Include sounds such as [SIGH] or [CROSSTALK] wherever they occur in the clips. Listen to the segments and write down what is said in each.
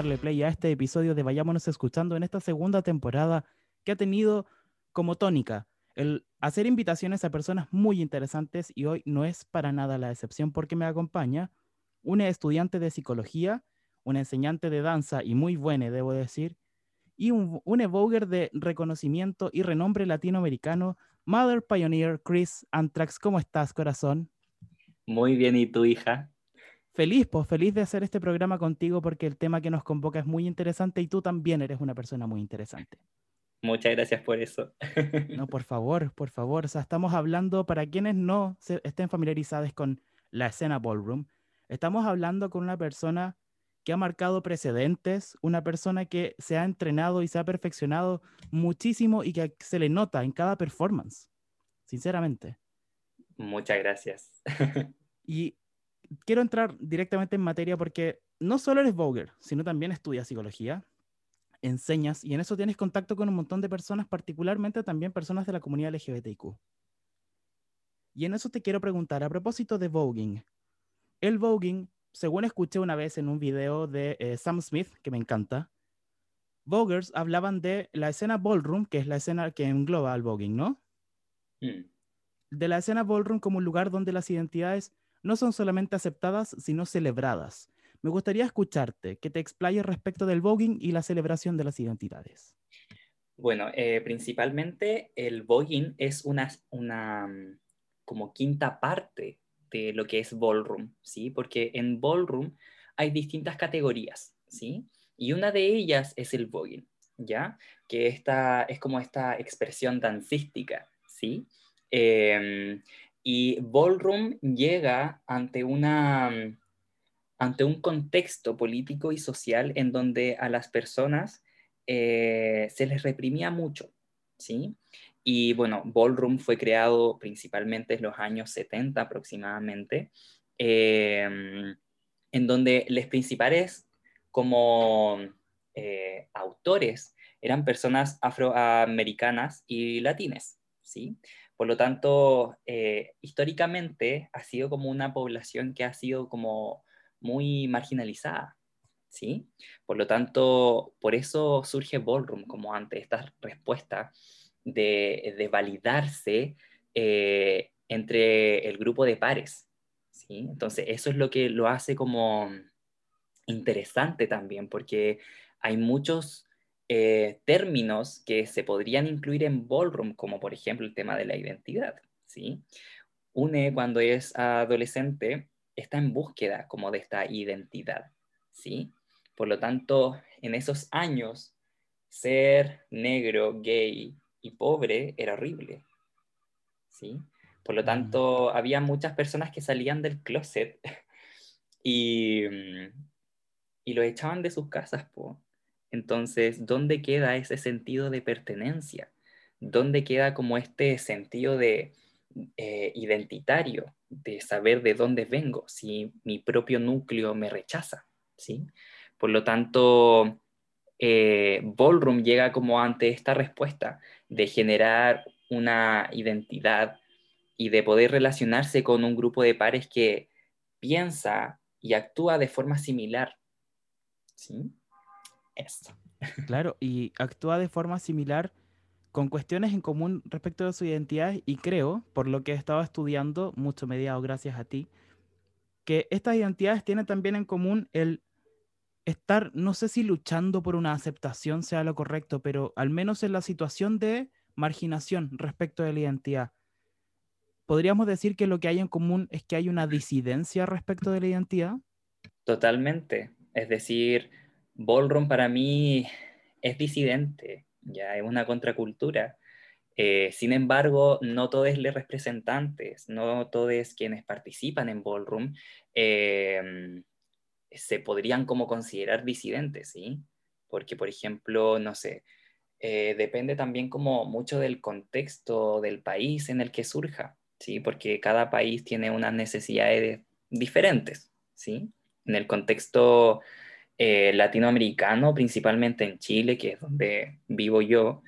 Darle play a este episodio de Vayámonos Escuchando en esta segunda temporada que ha tenido como tónica el hacer invitaciones a personas muy interesantes y hoy no es para nada la excepción porque me acompaña una estudiante de psicología, una enseñante de danza y muy buena, debo decir, y un, un de reconocimiento y renombre latinoamericano, Mother Pioneer Chris Antrax. ¿Cómo estás, corazón? Muy bien, ¿y tu hija? Feliz, pues feliz de hacer este programa contigo porque el tema que nos convoca es muy interesante y tú también eres una persona muy interesante. Muchas gracias por eso. [LAUGHS] No, por favor, por favor. O sea, estamos hablando, para quienes no se, estén familiarizados con la escena ballroom, estamos hablando con una persona que ha marcado precedentes, una persona que se ha entrenado y se ha perfeccionado muchísimo y que se le nota en cada performance, sinceramente. Muchas gracias. [LAUGHS] Y quiero entrar directamente en materia porque no solo eres Vogue, sino también estudias psicología, enseñas y en eso tienes contacto con un montón de personas, particularmente también personas de la comunidad LGBTQ. Y en eso te quiero preguntar, a propósito de voguing, el voguing, según escuché una vez en un video de eh, Sam Smith, que me encanta, Vogers hablaban de la escena ballroom, que es la escena que engloba al voguing, ¿no? Mm. De la escena ballroom como un lugar donde las identidades no son solamente aceptadas, sino celebradas. Me gustaría escucharte, que te explayes respecto del voguing y la celebración de las identidades. Bueno, eh, principalmente el voguing es una, mm, como quinta parte de lo que es ballroom, ¿sí? Porque en ballroom hay distintas categorías, ¿sí? Y una de ellas es el voguing, ¿ya? Que esta es como esta expresión dancística, ¿sí? Em, y ballroom llega ante una mm, ante un contexto político y social en donde a las personas eh, se les reprimía mucho, ¿sí? Y bueno, Ballroom fue creado principalmente en los años 70 aproximadamente, em, en donde los principales como eh, autores eran personas afroamericanas y latines, ¿sí? Por lo tanto, eh, históricamente ha sido como una población que ha sido como muy marginalizada, ¿sí? Por lo tanto, por eso surge Ballroom como ante esta respuesta de, validarse eh, entre el grupo de pares, ¿sí? Entonces, eso es lo que lo hace como interesante también, porque hay muchos eh, términos que se podrían incluir en Ballroom, como por ejemplo el tema de la identidad, ¿sí? Une cuando es adolescente está en búsqueda como de esta identidad, ¿sí? Por lo tanto, en esos años, ser negro, gay y pobre era horrible, ¿sí? Por lo mm. tanto, había muchas personas que salían del closet [LAUGHS] y, y lo echaban de sus casas, po. Entonces, ¿dónde queda ese sentido de pertenencia? ¿Dónde queda como este sentido de eh, identitario? de saber de dónde vengo, si mi propio núcleo me rechaza, ¿sí? Por lo tanto, eh, Ballroom llega como ante esta respuesta de generar una identidad y de poder relacionarse con un grupo de pares que piensa y actúa de forma similar. ¿Sí? Eso. Claro, y actúa de forma similar con cuestiones en común respecto de su identidad y creo, por lo que he estado estudiando, mucho mediado gracias a ti, que estas identidades tienen también en común el estar, no sé si luchando por una aceptación sea lo correcto, pero al menos en la situación de marginación respecto de la identidad. ¿Podríamos decir que lo que hay en común es que hay una disidencia respecto de la identidad? Totalmente. Es decir, Ballroom para mí es disidente ya es una contracultura. Eh, sin embargo, no todos los representantes, no todos quienes participan en Ballroom em, se podrían como considerar disidentes, ¿sí? Porque, por ejemplo, no sé, eh, depende también como mucho del contexto del país en el que surja, ¿sí? Porque cada país tiene unas necesidades diferentes, ¿sí? En el contexto eh, latinoamericano, principalmente en Chile, que es donde vivo yo,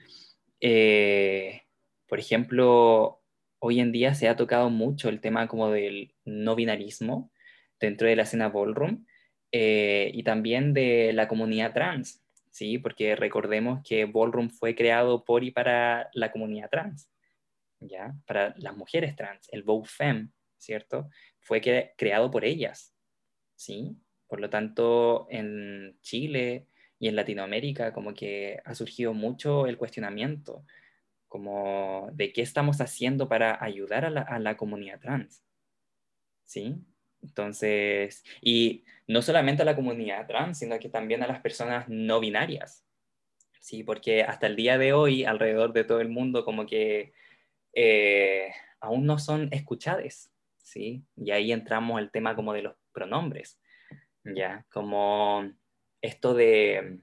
eh, por ejemplo, hoy en día se ha tocado mucho el tema como del no binarismo dentro de la escena ballroom eh, y también de la comunidad trans, ¿sí? Porque recordemos que Ballroom fue creado por y para la comunidad trans, ¿ya? Para las mujeres trans, el Vogue Femme, ¿cierto? Fue creado por ellas, ¿sí? Por lo tanto, en Chile y en Latinoamérica como que ha surgido mucho el cuestionamiento, como de qué estamos haciendo para ayudar a la, a la comunidad trans, ¿sí? Entonces, y no solamente a la comunidad trans, sino que también a las personas no binarias, ¿sí? Porque hasta el día de hoy, alrededor de todo el mundo, como que eh, aún no son escuchadas, ¿sí? Y ahí entramos al tema como de los pronombres, ¿ya? Como esto de,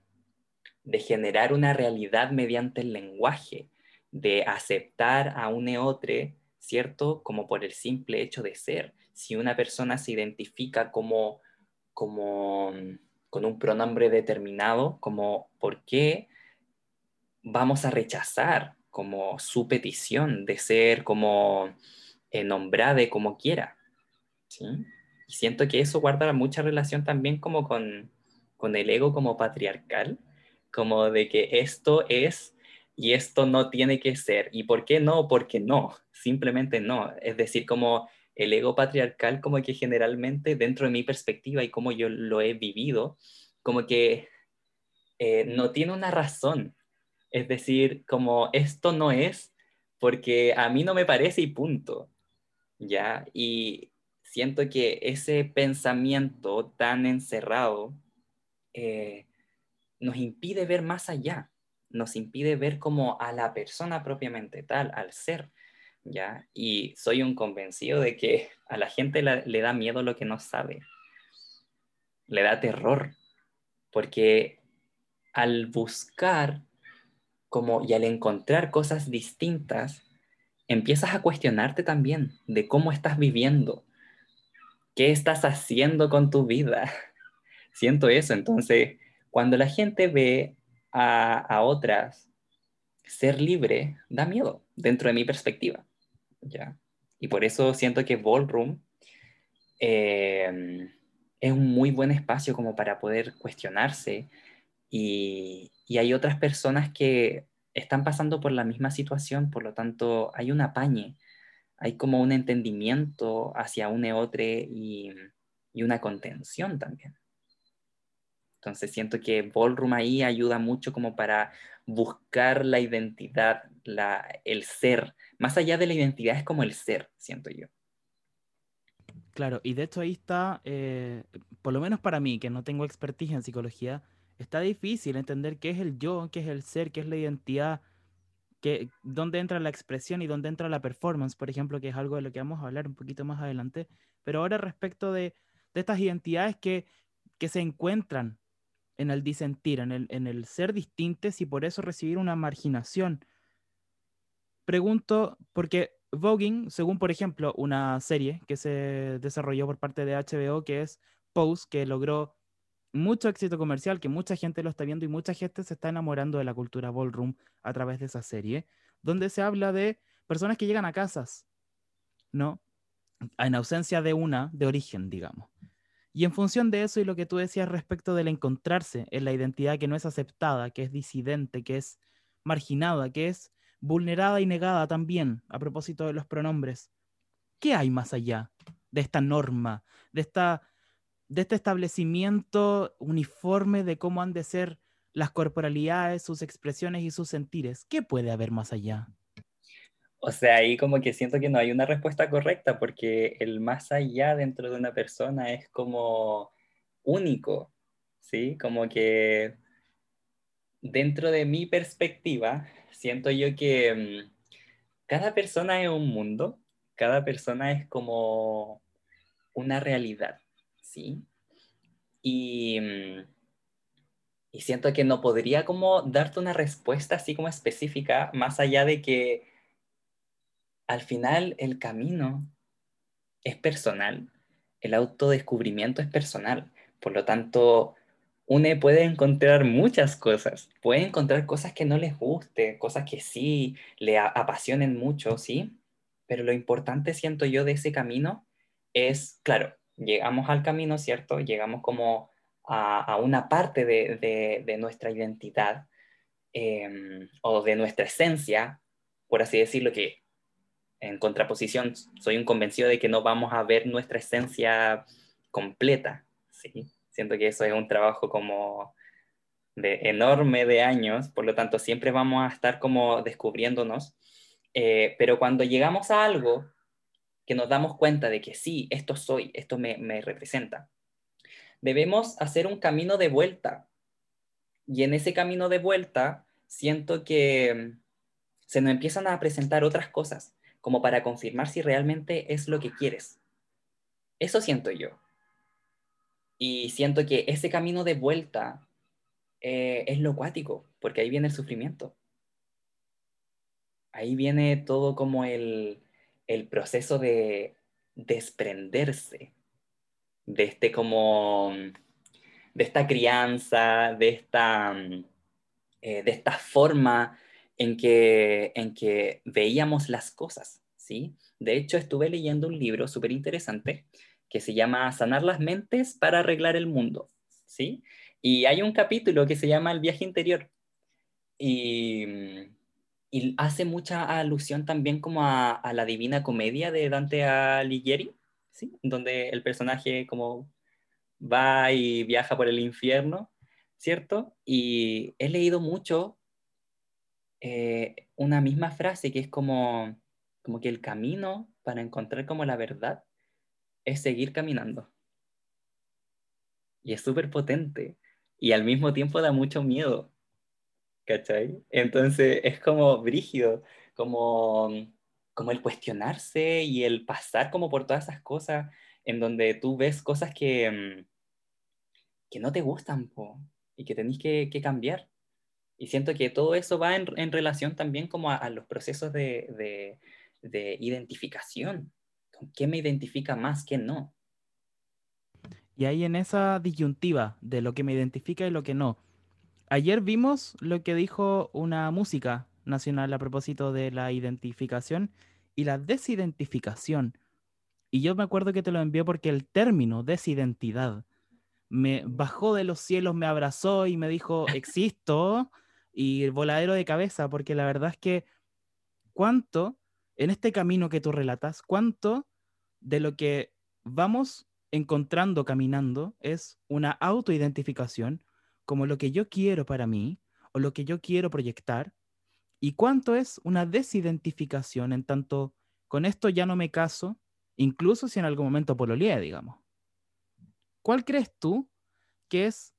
de generar una realidad mediante el lenguaje, de aceptar a un otro, ¿cierto? Como por el simple hecho de ser si una persona se identifica como, como con un pronombre determinado, como por qué vamos a rechazar como su petición de ser como eh, nombrada como quiera. ¿sí? Siento que eso guarda mucha relación también como con, con el ego como patriarcal, como de que esto es y esto no tiene que ser. ¿Y por qué no? Porque no, simplemente no. Es decir, como el ego patriarcal como que generalmente dentro de mi perspectiva y como yo lo he vivido, como que eh, no tiene una razón. Es decir, como esto no es porque a mí no me parece y punto. ¿Ya? Y siento que ese pensamiento tan encerrado eh, nos impide ver más allá, nos impide ver como a la persona propiamente tal, al ser. ¿ya? Y soy un convencido de que a la gente le da miedo lo que no sabe, le da terror, porque al buscar como y al encontrar cosas distintas, empiezas a cuestionarte también de cómo estás viviendo, qué estás haciendo con tu vida. [LAUGHS] Siento eso, entonces, cuando la gente ve a, a otras ser libre, da miedo dentro de mi perspectiva. ¿ya? Y por eso siento que Ballroom eh, es un muy buen espacio como para poder cuestionarse y, y, hay otras personas que están pasando por la misma situación, por lo tanto hay un apañe, hay como un entendimiento hacia un y otro y, y una contención también. Entonces siento que Ballroom ahí ayuda mucho como para buscar la identidad, la, el ser. Más allá de la identidad es como el ser, siento yo. Claro, y de hecho ahí está, eh, por lo menos para mí, que no tengo expertise en psicología, está difícil entender qué es el yo, qué es el ser, qué es la identidad, qué, dónde entra la expresión y dónde entra la performance, por ejemplo, que es algo de lo que vamos a hablar un poquito más adelante. Pero ahora respecto de, de estas identidades que, que se encuentran en el disentir, en el, en el ser distintos y por eso recibir una marginación. Pregunto, porque voguing, según por ejemplo una serie que se desarrolló por parte de HBO, que es Pose, que logró mucho éxito comercial, que mucha gente lo está viendo y mucha gente se está enamorando de la cultura ballroom a través de esa serie, donde se habla de personas que llegan a casas, ¿no? En ausencia de una de origen, digamos. Y en función de eso y lo que tú decías respecto del encontrarse en la identidad que no es aceptada, que es disidente, que es marginada, que es vulnerada y negada también, a propósito de los pronombres, ¿qué hay más allá de esta norma, de, esta, de este establecimiento uniforme de cómo han de ser las corporalidades, sus expresiones y sus sentires? ¿Qué puede haber más allá? O sea, ahí como que siento que no hay una respuesta correcta porque el más allá dentro de una persona es como único, ¿sí? Como que dentro de mi perspectiva, siento yo que mm, cada persona es un mundo, cada persona es como una realidad, ¿sí? Y, mm, y siento que no podría como darte una respuesta así como específica, más allá de que al final el camino es personal, el autodescubrimiento es personal, por lo tanto, uno puede encontrar muchas cosas, puede encontrar cosas que no les guste, cosas que sí le apasionen mucho, ¿sí? Pero lo importante, siento yo, de ese camino es, claro, llegamos al camino, ¿cierto? Llegamos como a, una parte de, nuestra identidad em, o de nuestra esencia, por así decirlo, que en contraposición soy un convencido de que no vamos a ver nuestra esencia completa, ¿sí? Siento que eso es un trabajo como de enorme de años, por lo tanto siempre vamos a estar como descubriéndonos, eh, pero cuando llegamos a algo que nos damos cuenta de que sí, esto soy, esto me, me representa, debemos hacer un camino de vuelta. Y en ese camino de vuelta siento que se nos empiezan a presentar otras cosas, como para confirmar si realmente es lo que quieres. Eso siento yo. Y siento que ese camino de vuelta eh, es lo cuático, porque ahí viene el sufrimiento. Ahí viene todo como el, el proceso de desprenderse de este como, de esta crianza, de esta, eh, de esta forma en que, en que veíamos las cosas, ¿sí? De hecho, estuve leyendo un libro súper interesante que se llama Sanar las mentes para arreglar el mundo, ¿sí? Y hay un capítulo que se llama El viaje interior y, y hace mucha alusión también como a, la Divina Comedia de Dante Alighieri, ¿sí? Donde el personaje como va y viaja por el infierno, ¿cierto? Y he leído mucho eh, una misma frase que es como, como que el camino para encontrar como la verdad es seguir caminando. Y es súper potente y al mismo tiempo da mucho miedo. ¿Cachai? Entonces es como brígido, como, como el cuestionarse y el pasar como por todas esas cosas en donde tú ves cosas que, mm, que no te gustan y que tenés que, cambiar. Y siento que todo eso va en, relación también como a, los procesos de, de, identificación. ¿Con qué me identifica más, qué no? Y ahí en esa disyuntiva de lo que me identifica y lo que no. Ayer vimos lo que dijo una música nacional a propósito de la identificación y la desidentificación. Y yo me acuerdo que te lo envié porque el término desidentidad me bajó de los cielos, me abrazó y me dijo, [LAUGHS] existo, y el voladero de cabeza, porque la verdad es que cuánto, en este camino que tú relatas, cuánto de lo que vamos encontrando caminando es una autoidentificación como lo que yo quiero para mí o lo que yo quiero proyectar y cuánto es una desidentificación en tanto con esto ya no me caso, incluso si en algún momento pololeé, digamos. ¿Cuál crees tú que es,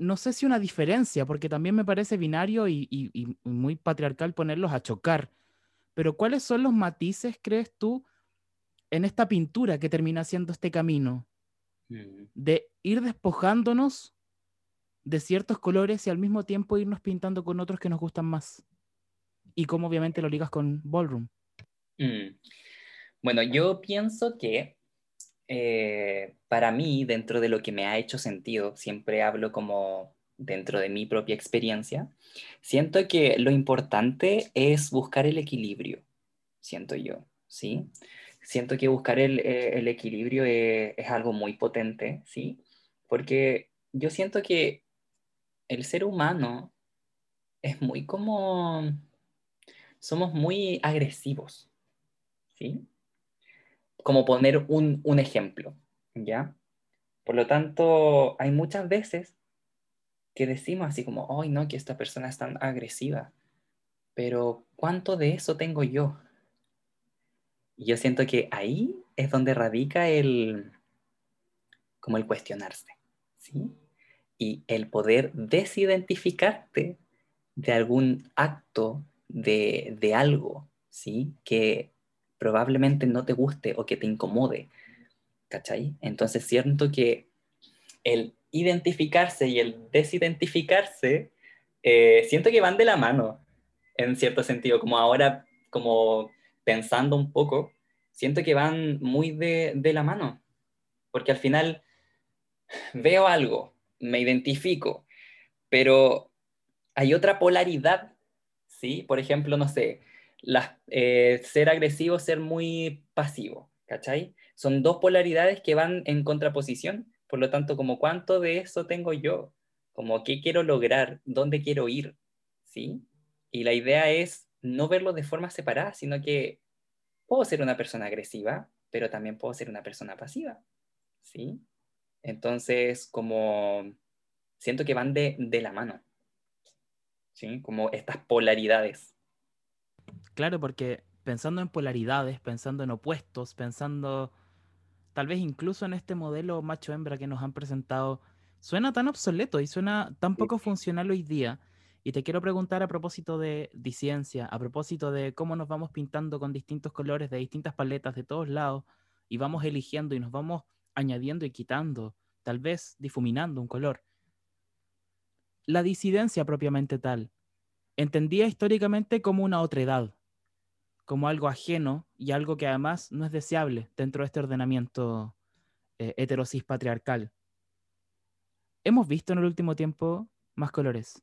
no sé si una diferencia, porque también me parece binario y, y muy patriarcal ponerlos a chocar, pero cuáles son los matices, crees tú, en esta pintura que termina siendo este camino de ir despojándonos de ciertos colores y al mismo tiempo irnos pintando con otros que nos gustan más. Y cómo obviamente lo ligas con Ballroom. Mm. Bueno, yo pienso que eh, para mí, dentro de lo que me ha hecho sentido, siempre hablo como dentro de mi propia experiencia, siento que lo importante es buscar el equilibrio, siento yo, ¿sí? siento que buscar el, eh, equilibrio es, algo muy potente, ¿sí? Porque yo siento que el ser humano es muy como... Somos muy agresivos, ¿sí? Como poner un, ejemplo, ¿ya? Por lo tanto, hay muchas veces que decimos así como, ay, no, que esta persona es tan agresiva, pero ¿cuánto de eso tengo yo? Y yo siento que ahí es donde radica el, como el cuestionarse, ¿sí? Y el poder desidentificarte de algún acto, de, de algo, ¿sí? Que probablemente no te guste o que te incomode, ¿cachai? Entonces siento que el identificarse y el desidentificarse, eh, siento que van de la mano, en cierto sentido, como ahora, como pensando un poco, siento que van muy de, la mano, porque al final veo algo, me identifico, pero hay otra polaridad, ¿sí? Por ejemplo, no sé, eh, ser agresivo, ser muy pasivo, ¿cachai? Son dos polaridades que van en contraposición, Por lo tanto, como cuánto de eso tengo yo, como qué quiero lograr, dónde quiero ir, ¿sí? Y la idea es no verlo de forma separada, sino que puedo ser una persona agresiva, pero también puedo ser una persona pasiva, ¿sí? Entonces, como siento que van de, de la mano, ¿sí? Como estas polaridades. Claro, porque pensando en polaridades, pensando en opuestos, pensando tal vez incluso en este modelo macho-hembra que nos han presentado, suena tan obsoleto y suena tan poco funcional hoy día. Y te quiero preguntar a propósito de disidencia, a propósito de cómo nos vamos pintando con distintos colores de distintas paletas de todos lados y vamos eligiendo y nos vamos añadiendo y quitando, tal vez difuminando un color. La disidencia propiamente tal, entendía históricamente como una otredad, como algo ajeno y algo que además no es deseable dentro de este ordenamiento eh, heterosis patriarcal. Hemos visto en el último tiempo más colores.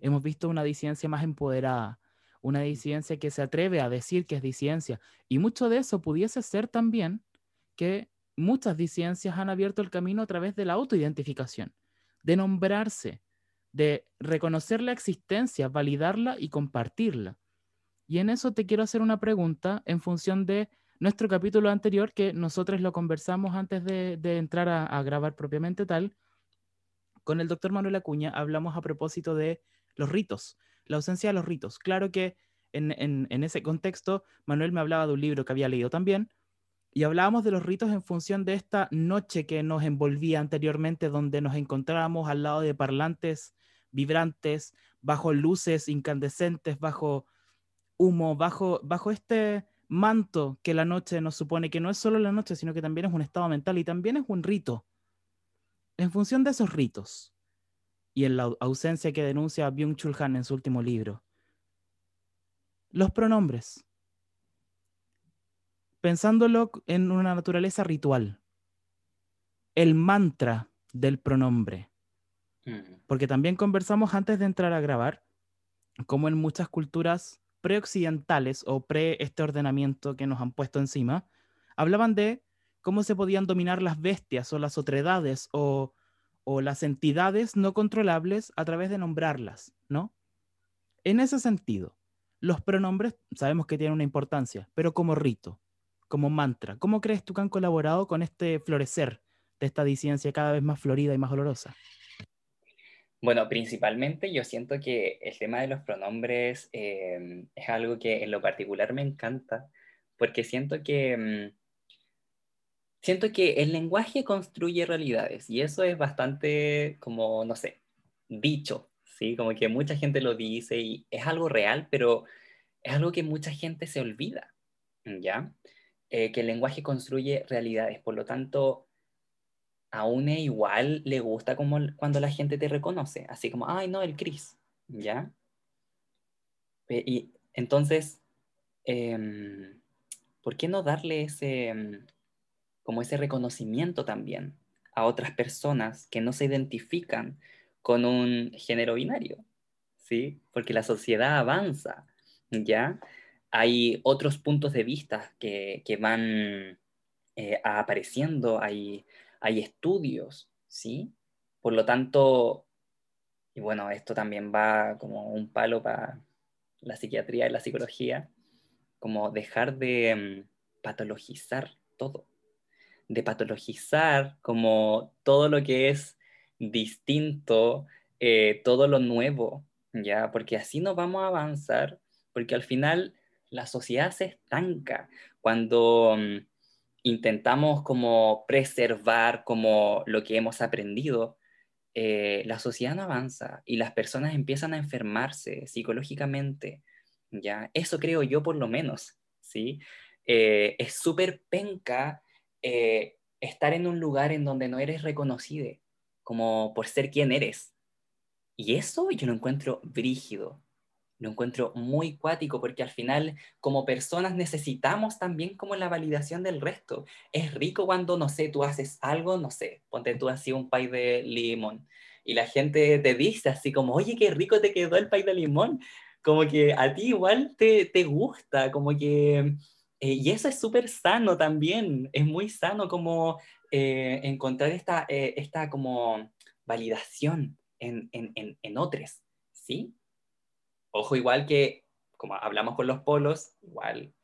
Hemos visto una disidencia más empoderada, una disidencia que se atreve a decir que es disidencia. Y mucho de eso pudiese ser también que muchas disidencias han abierto el camino a través de la autoidentificación, de nombrarse, de reconocer la existencia, validarla y compartirla. Y en eso te quiero hacer una pregunta en función de nuestro capítulo anterior, que nosotros lo conversamos antes de, entrar a, grabar propiamente tal. Con el doctor Manuel Acuña hablamos a propósito de los ritos, la ausencia de los ritos. Claro que en, en ese contexto, Manuel me hablaba de un libro que había leído también, y hablábamos de los ritos en función de esta noche que nos envolvía anteriormente, donde nos encontrábamos al lado de parlantes vibrantes, bajo luces incandescentes, bajo humo, bajo, bajo este manto que la noche nos supone, que no es solo la noche, sino que también es un estado mental y también es un rito. En función de esos ritos y en la ausencia que denuncia Byung-Chul Han en su último libro, los pronombres. Pensándolo en una naturaleza ritual, el mantra del pronombre. Mm. Porque también conversamos antes de entrar a grabar, como en muchas culturas preoccidentales o pre este ordenamiento que nos han puesto encima, hablaban de cómo se podían dominar las bestias o las otredades o, o las entidades no controlables a través de nombrarlas, ¿no? En ese sentido, los pronombres sabemos que tienen una importancia, pero como rito, como mantra, ¿cómo crees tú que han colaborado con este florecer de esta disidencia cada vez más florida y más olorosa? Bueno, principalmente yo siento que el tema de los pronombres em, es algo que en lo particular me encanta, porque siento que, mm, siento que el lenguaje construye realidades y eso es bastante como, no sé, dicho, ¿sí? Como que mucha gente lo dice y es algo real, pero es algo que mucha gente se olvida, ¿ya? Eh, que el lenguaje construye realidades, por lo tanto a UNE igual le gusta como cuando la gente te reconoce, así como, ay, no, el Cris, ¿ya? Y entonces, em, ¿por qué no darle ese, em, como ese reconocimiento también a otras personas que no se identifican con un género binario? ¿Sí? Porque la sociedad avanza, ¿ya? Hay otros puntos de vista que, van eh, apareciendo, hay hay estudios, ¿sí? Por lo tanto, y bueno, esto también va como un palo para la psiquiatría y la psicología, como dejar de mm, patologizar todo, de patologizar como todo lo que es distinto, eh, todo lo nuevo, ¿ya? Porque así no vamos a avanzar, porque al final la sociedad se estanca cuando mm, intentamos como preservar como lo que hemos aprendido, eh, la sociedad no avanza y las personas empiezan a enfermarse psicológicamente, ¿ya? Eso creo yo por lo menos, ¿sí? Eh, es súper penca eh, estar en un lugar en donde no eres reconocido como por ser quien eres. Y eso yo lo encuentro brígido, lo encuentro muy cuático porque al final como personas necesitamos también como la validación del resto. Es rico cuando, no sé, tú haces algo, no sé, ponte tú así un pay de limón y la gente te dice así como, oye, qué rico te quedó el pay de limón. Como que a ti igual te, te gusta, como que... Eh, y eso es súper sano también, es muy sano como eh, encontrar esta, eh, esta como validación en, en, en, en otros, ¿sí? Ojo, igual que, como hablamos con los polos, igual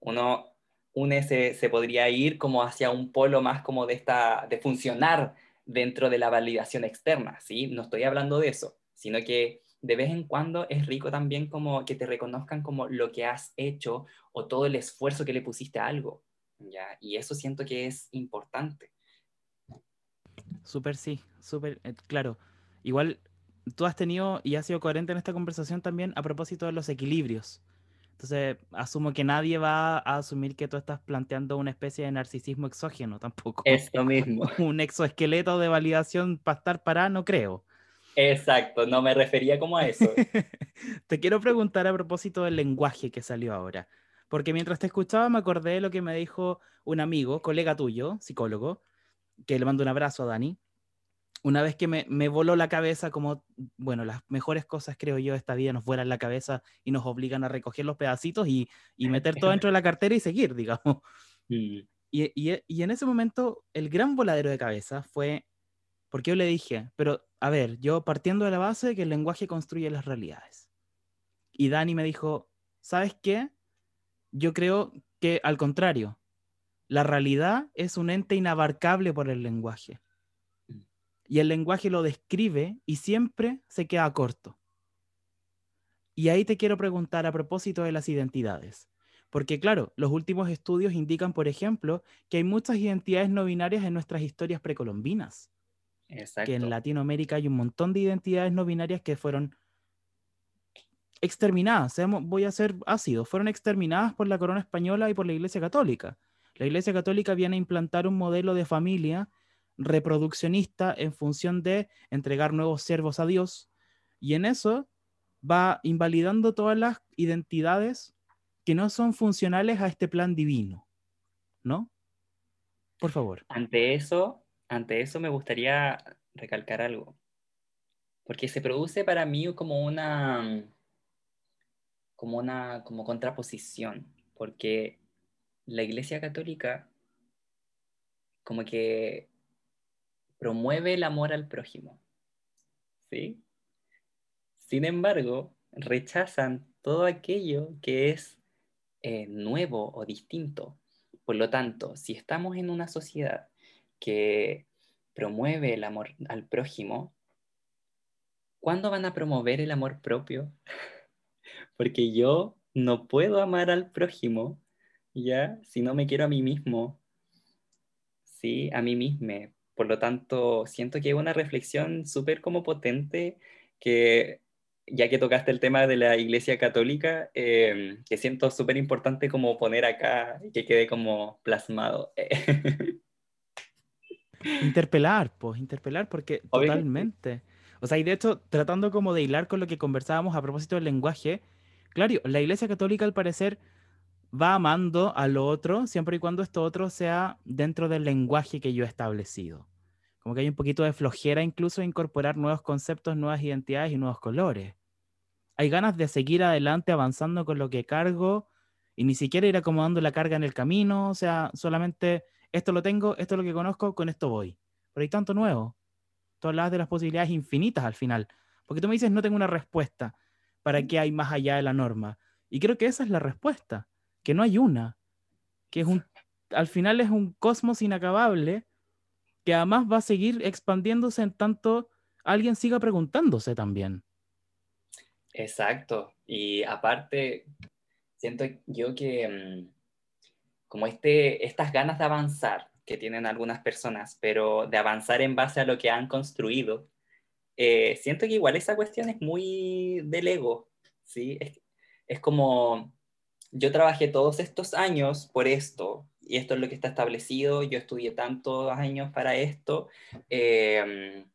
uno une se, se, podría ir como hacia un polo más como de esta, de funcionar dentro de la validación externa, ¿sí? No estoy hablando de eso, sino que de vez en cuando es rico también como que te reconozcan como lo que has hecho o todo el esfuerzo que le pusiste a algo, ¿ya? Y eso siento que es importante. Súper sí, súper, eh, claro. Igual tú has tenido y has sido coherente en esta conversación también a propósito de los equilibrios. Entonces, asumo que nadie va a asumir que tú estás planteando una especie de narcisismo exógeno tampoco. Es lo [LAUGHS] mismo. Un exoesqueleto de validación para estar para, no creo. Exacto, no me refería como a eso. [LAUGHS] te quiero preguntar a propósito del lenguaje que salió ahora. Porque mientras te escuchaba me acordé de lo que me dijo un amigo, colega tuyo, psicólogo, que le mando un abrazo a Dani, una vez que me, me, voló la cabeza, como, bueno, las mejores cosas, creo yo, de esta vida nos vuelan la cabeza y nos obligan a recoger los pedacitos y, y meter todo dentro de la cartera y seguir, [LAUGHS] digamos. Y, y, y, en ese momento, el gran voladero de cabeza fue, porque yo le dije, pero, a ver, yo partiendo de la base de que el lenguaje construye las realidades. Y Dani me dijo, ¿sabes qué? Yo creo que, al contrario, la realidad es un ente inabarcable por el lenguaje y el lenguaje lo describe y siempre se queda corto. Y ahí te quiero preguntar a propósito de las identidades. Porque claro, los últimos estudios indican, por ejemplo, que hay muchas identidades no binarias en nuestras historias precolombinas. Exacto. Que en Latinoamérica hay un montón de identidades no binarias que fueron exterminadas. Voy a ser ácido. Fueron exterminadas por la corona española y por la Iglesia Católica. La Iglesia Católica viene a implantar un modelo de familia reproduccionista en función de entregar nuevos siervos a Dios. Y en eso va invalidando todas las identidades que no son funcionales a este plan divino. ¿No? Por favor. Ante eso, ante eso me gustaría recalcar algo. Porque se produce para mí como una como una como contraposición, porque la Iglesia Católica como que promueve el amor al prójimo. ¿Sí? Sin embargo, rechazan todo aquello que es eh, nuevo o distinto. Por lo tanto, si estamos en una sociedad que promueve el amor al prójimo, ¿cuándo van a promover el amor propio? [LAUGHS] Porque yo no puedo amar al prójimo, ¿ya? Si no me quiero a mí mismo, ¿sí? A mí mismo. Por lo tanto, siento que es una reflexión súper como potente que, ya que tocaste el tema de la Iglesia Católica, em, que siento súper importante como poner acá y que quede como plasmado. [LAUGHS] interpelar, pues, interpelar, porque totalmente. O sea, y de hecho, tratando como de hilar con lo que conversábamos a propósito del lenguaje, claro, la Iglesia Católica al parecer va amando a lo otro siempre y cuando esto otro sea dentro del lenguaje que yo he establecido. Como que hay un poquito de flojera incluso de incorporar nuevos conceptos, nuevas identidades y nuevos colores. Hay ganas de seguir adelante avanzando con lo que cargo y ni siquiera ir acomodando la carga en el camino, o sea, solamente esto lo tengo, esto es lo que conozco, con esto voy. Pero hay tanto nuevo. Tú hablabas de las posibilidades infinitas al final, porque tú me dices no tengo una respuesta para qué hay más allá de la norma. Y creo que esa es la respuesta que no hay una, que es un, al final es un cosmos inacabable que además va a seguir expandiéndose en tanto alguien siga preguntándose también. Exacto, y aparte, siento yo que mm, como este, estas ganas de avanzar que tienen algunas personas, pero de avanzar en base a lo que han construido, eh, siento que igual esa cuestión es muy del ego, ¿sí? Es, es como yo trabajé todos estos años por esto, y esto es lo que está establecido, yo estudié tantos años para esto, em,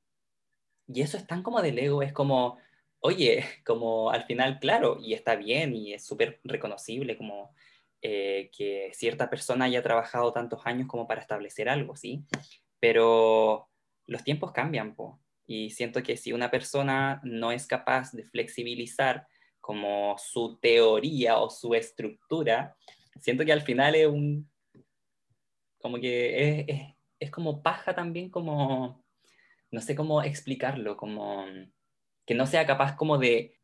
y eso es tan como del ego, es como, oye, [LAUGHS] como al final, claro, y está bien, y es súper reconocible como eh, que cierta persona haya trabajado tantos años como para establecer algo, ¿sí? Pero los tiempos cambian, po, y siento que si una persona no es capaz de flexibilizar como su teoría o su estructura, siento que al final es un, como que es, es como paja también, como, no sé cómo explicarlo, como que no sea capaz como de,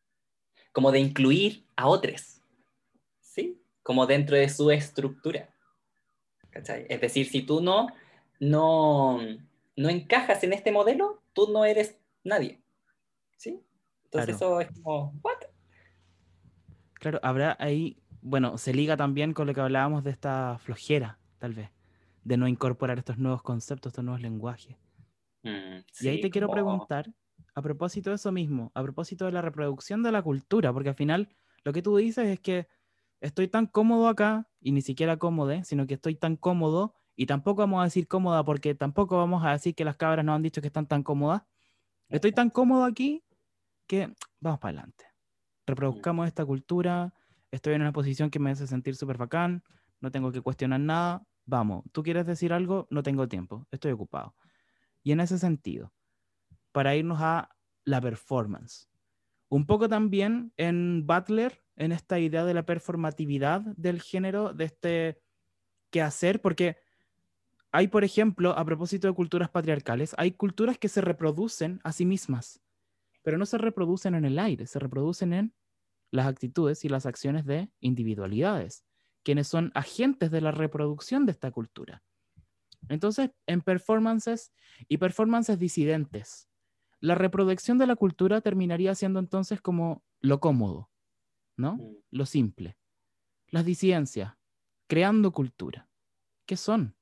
como de incluir a otros, ¿sí? Como dentro de su estructura. ¿cachai? Es decir, si tú no, no, no encajas en este modelo, tú no eres nadie, ¿sí? Entonces eso es como, ¿what? Claro, habrá ahí, bueno, se liga también con lo que hablábamos de esta flojera, tal vez, de no incorporar estos nuevos conceptos, estos nuevos lenguajes. Mm, y ahí te quiero preguntar, a propósito de eso mismo, a propósito de la reproducción de la cultura, porque al final lo que tú dices es que estoy tan cómodo acá, y ni siquiera cómodo, sino que estoy tan cómodo, y tampoco vamos a decir cómoda porque tampoco vamos a decir que las cabras nos han dicho que están tan cómodas. Estoy tan cómodo aquí que vamos para adelante. Reproduzcamos esta cultura, estoy en una posición que me hace sentir súper bacán, no tengo que cuestionar nada, vamos, tú quieres decir algo, no tengo tiempo, estoy ocupado. Y en ese sentido, para irnos a la performance. Un poco también en Butler, en esta idea de la performatividad del género, de este qué hacer, porque hay, por ejemplo, a propósito de culturas patriarcales, hay culturas que se reproducen a sí mismas, pero no se reproducen en el aire, se reproducen en las actitudes y las acciones de individualidades, quienes son agentes de la reproducción de esta cultura. Entonces, en performances y performances disidentes, la reproducción de la cultura terminaría siendo entonces como lo cómodo, ¿no? Mm. Lo simple. Las disidencias, creando cultura. ¿Qué son?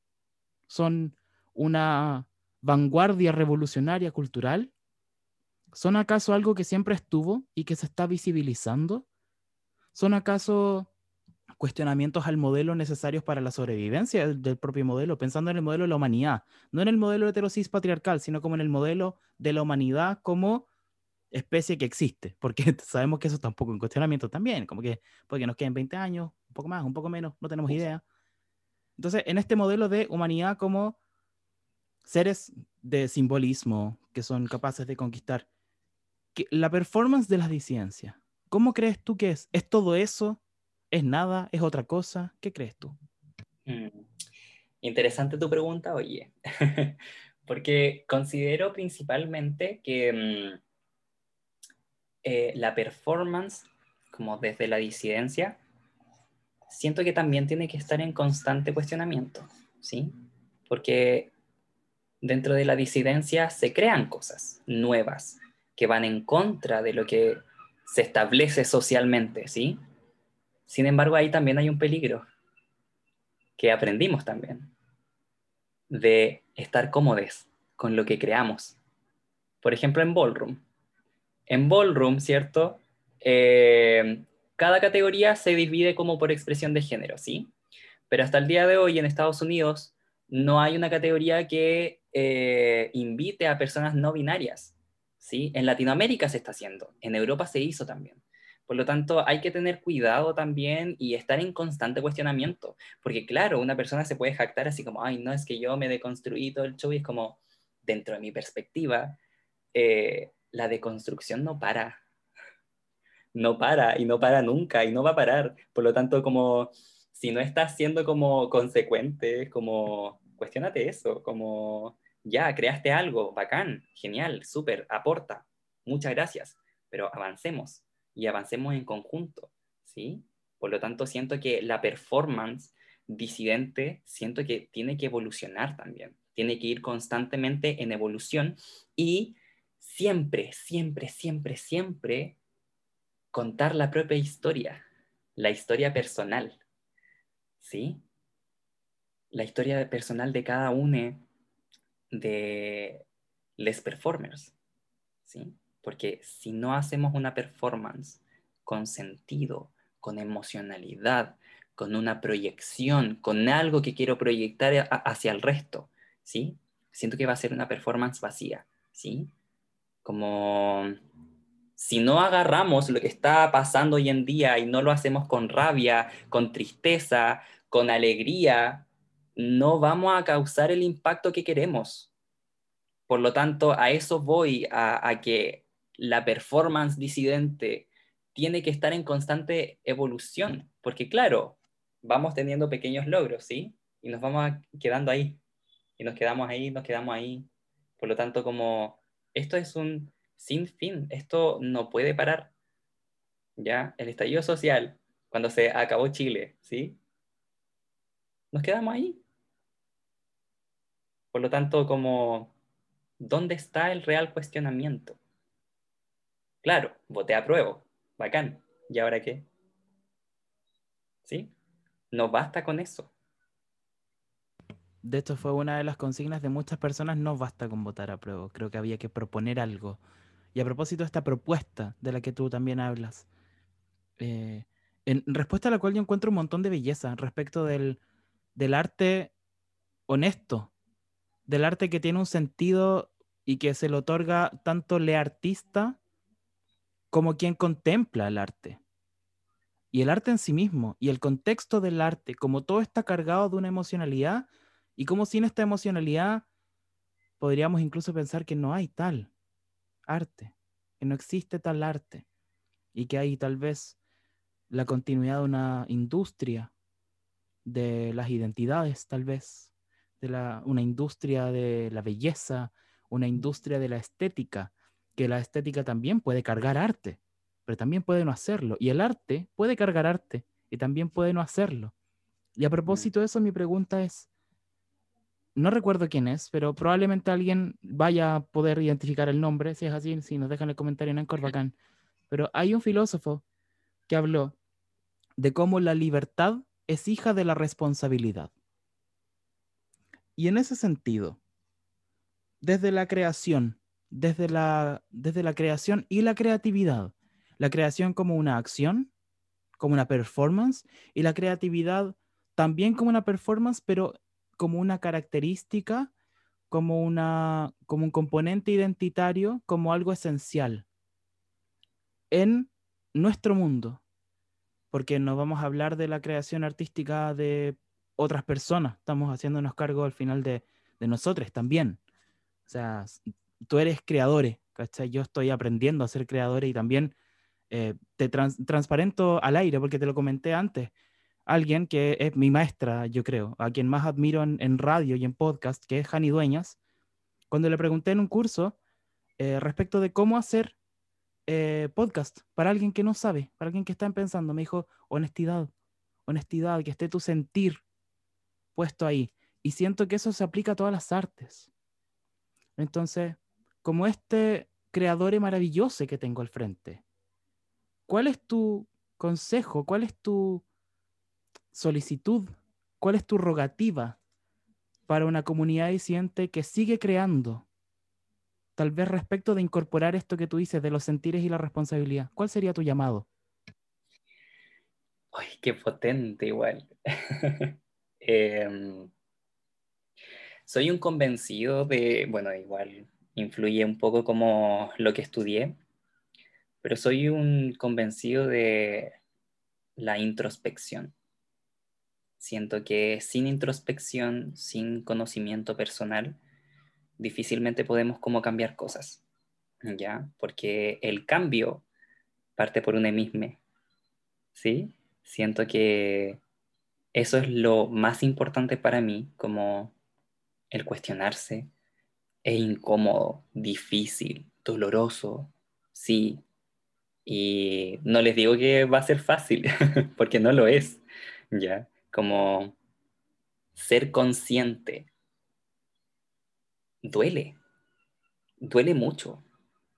¿Son una vanguardia revolucionaria cultural? ¿Son acaso algo que siempre estuvo y que se está visibilizando? ¿Son acaso cuestionamientos al modelo necesarios para la sobrevivencia del, propio modelo, pensando en el modelo de la humanidad, no en el modelo heterosis patriarcal, sino como en el modelo de la humanidad como especie que existe, porque [LAUGHS] sabemos que eso está un poco en cuestionamiento también, como que porque nos queden 20 años, un poco más, un poco menos, no tenemos idea. Entonces, en este modelo de humanidad como seres de simbolismo que son capaces de conquistar, que la performance de las disidencias, ¿cómo crees tú que es? ¿Es todo eso? ¿Es nada? ¿Es otra cosa? ¿Qué crees tú? Mm, interesante tu pregunta, oye, [LAUGHS] porque considero principalmente que mm, eh, la performance, como desde la disidencia, siento que también tiene que estar en constante cuestionamiento, ¿sí? Porque dentro de la disidencia se crean cosas nuevas que van en contra de lo que se establece socialmente, ¿sí? Sin embargo, ahí también hay un peligro que aprendimos también, de estar cómodos con lo que creamos. Por ejemplo, en Ballroom, en Ballroom, ¿cierto? Eh, cada categoría se divide como por expresión de género, ¿sí? Pero hasta el día de hoy en Estados Unidos no hay una categoría que eh, invite a personas no binarias, ¿sí? En Latinoamérica se está haciendo, en Europa se hizo también. Por lo tanto, hay que tener cuidado también y estar en constante cuestionamiento, porque claro, una persona se puede jactar así como, ay, no, es que yo me deconstruí todo el show y es como, dentro de mi perspectiva, eh, la deconstrucción no para. No para y no para nunca y no va a parar. Por lo tanto, como si no estás siendo como consecuente, como cuestionate eso, como ya creaste algo, bacán, genial, súper, aporta, muchas gracias, pero avancemos y avancemos en conjunto, ¿sí? Por lo tanto, siento que la performance disidente, siento que tiene que evolucionar también, tiene que ir constantemente en evolución y siempre, siempre, siempre, siempre contar la propia historia, la historia personal, ¿sí? La historia personal de cada uno de les performers, ¿sí? Porque si no hacemos una performance con sentido, con emocionalidad, con una proyección, con algo que quiero proyectar hacia el resto, ¿sí? Siento que va a ser una performance vacía, ¿sí? como si no agarramos lo que está pasando hoy en día y no lo hacemos con rabia, con tristeza, con alegría, no vamos a causar el impacto que queremos. Por lo tanto, a eso voy, a, que la performance disidente tiene que estar en constante evolución, porque claro, vamos teniendo pequeños logros, ¿sí? Y nos vamos quedando ahí, y nos quedamos ahí, nos quedamos ahí. Por lo tanto, como esto es un sin fin, esto no puede parar. ¿Ya? El estallido social, cuando se acabó Chile, ¿sí? Nos quedamos ahí. Por lo tanto, como, ¿dónde está el real cuestionamiento? Claro, voté a prueba, bacán. ¿Y ahora qué? ¿Sí? No basta con eso. De hecho, fue una de las consignas de muchas personas, no basta con votar a prueba, creo que había que proponer algo. Y a propósito de esta propuesta de la que tú también hablas, eh, en respuesta a la cual yo encuentro un montón de belleza respecto del, del arte honesto, del arte que tiene un sentido y que se le otorga tanto le artista como quien contempla el arte. Y el arte en sí mismo y el contexto del arte, como todo está cargado de una emocionalidad y como sin esta emocionalidad podríamos incluso pensar que no hay tal arte, que no existe tal arte y que hay tal vez la continuidad de una industria de las identidades, tal vez, de la, una industria de la belleza, una industria de la estética, que la estética también puede cargar arte, pero también puede no hacerlo. Y el arte puede cargar arte y también puede no hacerlo. Y a propósito de eso, mi pregunta es, no recuerdo quién es, pero probablemente alguien vaya a poder identificar el nombre, si es así, si nos dejan el comentario en Anchor, bacán. Pero hay un filósofo que habló de cómo la libertad es hija de la responsabilidad. Y en ese sentido, desde la creación, desde la, desde la creación y la creatividad, la creación como una acción, como una performance, y la creatividad también como una performance, pero como una característica, como, una, como un componente identitario, como algo esencial en nuestro mundo, porque no vamos a hablar de la creación artística de otras personas, estamos haciéndonos cargo al final de, de nosotros también. O sea, tú eres creador, ¿cachai? Yo estoy aprendiendo a ser creador y también eh, te transparento al aire, porque te lo comenté antes. Alguien que es mi maestra, yo creo, a quien más admiro en, radio y en podcast, que es Jani Dueñas, cuando le pregunté en un curso eh, respecto de cómo hacer eh, podcast para alguien que no sabe, para alguien que está pensando. Me dijo, honestidad, honestidad, que esté tu sentir puesto ahí. Y siento que eso se aplica a todas las artes. Entonces, como este creador maravilloso que tengo al frente, ¿cuál es tu consejo? ¿Cuál es tu solicitud? ¿Cuál es tu rogativa para una comunidad disidente que sigue creando, tal vez respecto de incorporar esto que tú dices de los sentires y la responsabilidad, ¿cuál sería tu llamado? Ay, qué potente igual. [LAUGHS] Em, soy un convencido de, bueno, igual influye un poco como lo que estudié, pero soy un convencido de la introspección. Siento que sin introspección, sin conocimiento personal, difícilmente podemos como cambiar cosas, ¿ya? Porque el cambio parte por un emisme, ¿sí? Siento que eso es lo más importante para mí, como el cuestionarse, es incómodo, difícil, doloroso, sí. Y no les digo que va a ser fácil, [LAUGHS] porque no lo es, ¿ya? Como ser consciente duele, duele mucho,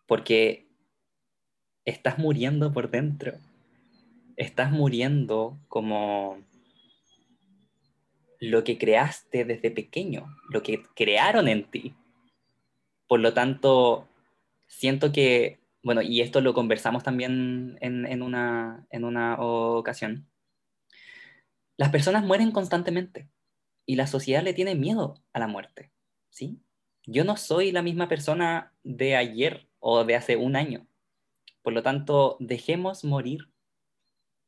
porque estás muriendo por dentro, estás muriendo como lo que creaste desde pequeño, lo que crearon en ti. Por lo tanto, siento que, bueno, y esto lo conversamos también en, una, en una ocasión, las personas mueren constantemente y la sociedad le tiene miedo a la muerte, ¿sí? Yo no soy la misma persona de ayer o de hace un año. Por lo tanto, dejemos morir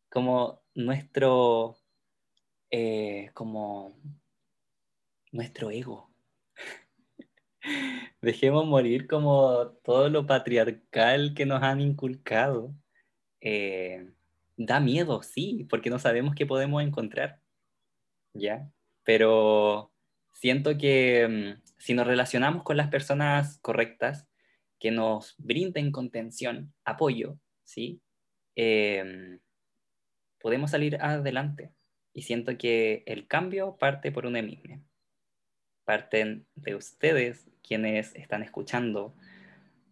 como nuestro, eh, como nuestro ego. [LAUGHS] dejemos morir como todo lo patriarcal que nos han inculcado. Eh, da miedo, sí, porque no sabemos qué podemos encontrar, ¿ya? Pero siento que mm, si nos relacionamos con las personas correctas, que nos brinden contención, apoyo, ¿sí? Em, podemos salir adelante. Y siento que el cambio parte por uno mismo. Parten de ustedes, quienes están escuchando,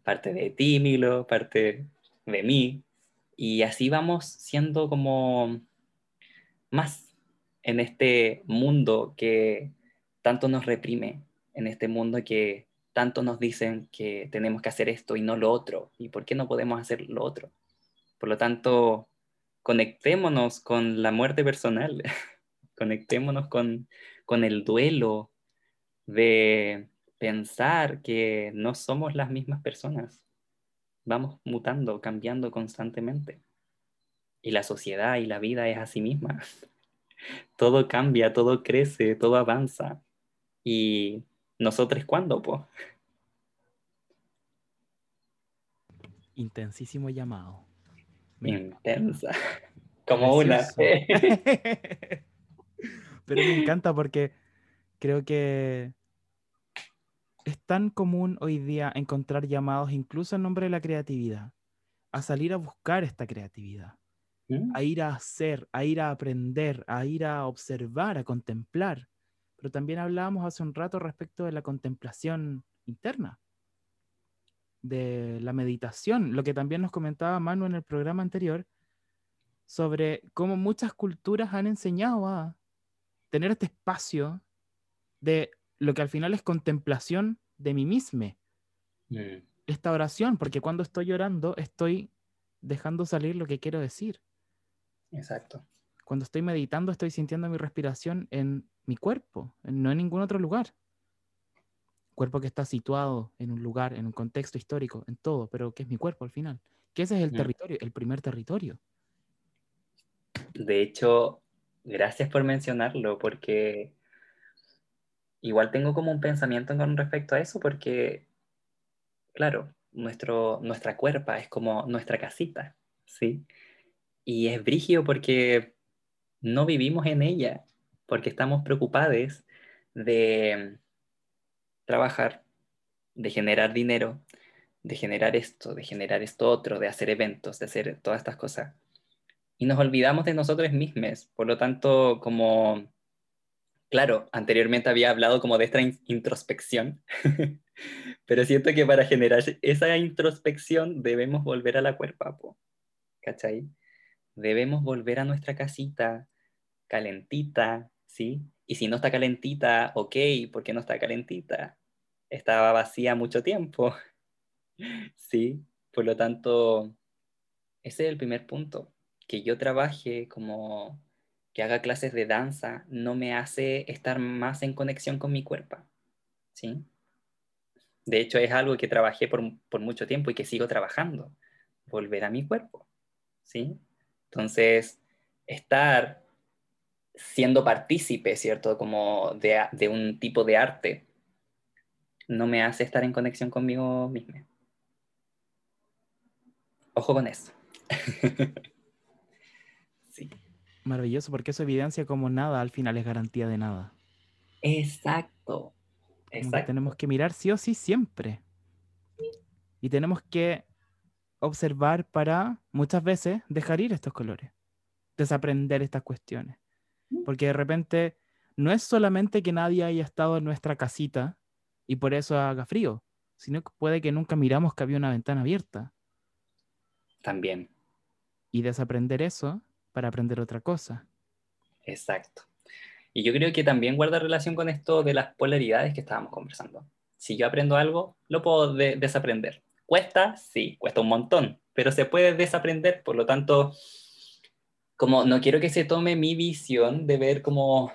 parte de ti, Milo, parte de mí. Y así vamos siendo como más en este mundo que tanto nos reprime, en este mundo que tanto nos dicen que tenemos que hacer esto y no lo otro. ¿Y por qué no podemos hacer lo otro? Por lo tanto, conectémonos con la muerte personal, [LAUGHS] conectémonos con, con el duelo de pensar que no somos las mismas personas. Vamos mutando, cambiando constantemente. Y la sociedad y la vida es así misma. [LAUGHS] todo cambia, todo crece, todo avanza. Y nosotros, ¿cuándo, po? Intensísimo llamado. Intensa. [LAUGHS] Como una. [LAUGHS] Pero me encanta porque creo que es tan común hoy día encontrar llamados, incluso en nombre de la creatividad, a salir a buscar esta creatividad, ¿Mm? a ir a hacer, a ir a aprender, a ir a observar, a contemplar. Pero también hablábamos hace un rato respecto de la contemplación interna, de la meditación, lo que también nos comentaba Manu en el programa anterior, sobre cómo muchas culturas han enseñado a tener este espacio de lo que al final es contemplación de mí mismo. Mm. Esta oración, porque cuando estoy llorando estoy dejando salir lo que quiero decir. Exacto. Cuando estoy meditando estoy sintiendo mi respiración en mi cuerpo, no en ningún otro lugar. Cuerpo que está situado en un lugar, en un contexto histórico, en todo, pero que es mi cuerpo al final. Que ese es el Mm. territorio, el primer territorio. De hecho, gracias por mencionarlo, porque igual tengo como un pensamiento con respecto a eso, porque, claro, nuestro, nuestra cuerpa es como nuestra casita, ¿sí? Y es brígido porque no vivimos en ella, porque estamos preocupados de trabajar, de generar dinero, de generar esto, de generar esto otro, de hacer eventos, de hacer todas estas cosas. Y nos olvidamos de nosotros mismos. Por lo tanto, como, claro, anteriormente había hablado como de esta in- introspección, [LAUGHS] pero siento que para generar esa introspección debemos volver a la cuerpa, po, ¿cachai? Debemos volver a nuestra casita calentita, ¿sí? Y si no está calentita, ok, ¿por qué no está calentita? Estaba vacía mucho tiempo, [LAUGHS] ¿sí? Por lo tanto, ese es el primer punto. Que yo trabaje como que haga clases de danza no me hace estar más en conexión con mi cuerpo, ¿sí? De hecho, es algo que trabajé por, por mucho tiempo y que sigo trabajando. Volver a mi cuerpo, ¿sí? Entonces, estar siendo partícipe, ¿cierto? Como de, de un tipo de arte, no me hace estar en conexión conmigo mismo. Ojo con eso. [LAUGHS] sí, Maravilloso, porque eso evidencia como nada al final es garantía de nada. exacto. Que Exacto. tenemos que mirar sí o sí siempre. Y tenemos que observar para muchas veces dejar ir estos colores, desaprender estas cuestiones. Porque de repente no es solamente que nadie haya estado en nuestra casita y por eso haga frío, sino que puede que nunca miramos que había una ventana abierta También, y desaprender eso para aprender otra cosa. exacto. Y yo creo que también guarda relación con esto de las polaridades que estábamos conversando. Si yo aprendo algo, lo puedo de- desaprender. ¿Cuesta? Sí, cuesta un montón, pero se puede desaprender. Por lo tanto, como no quiero que se tome mi visión de ver como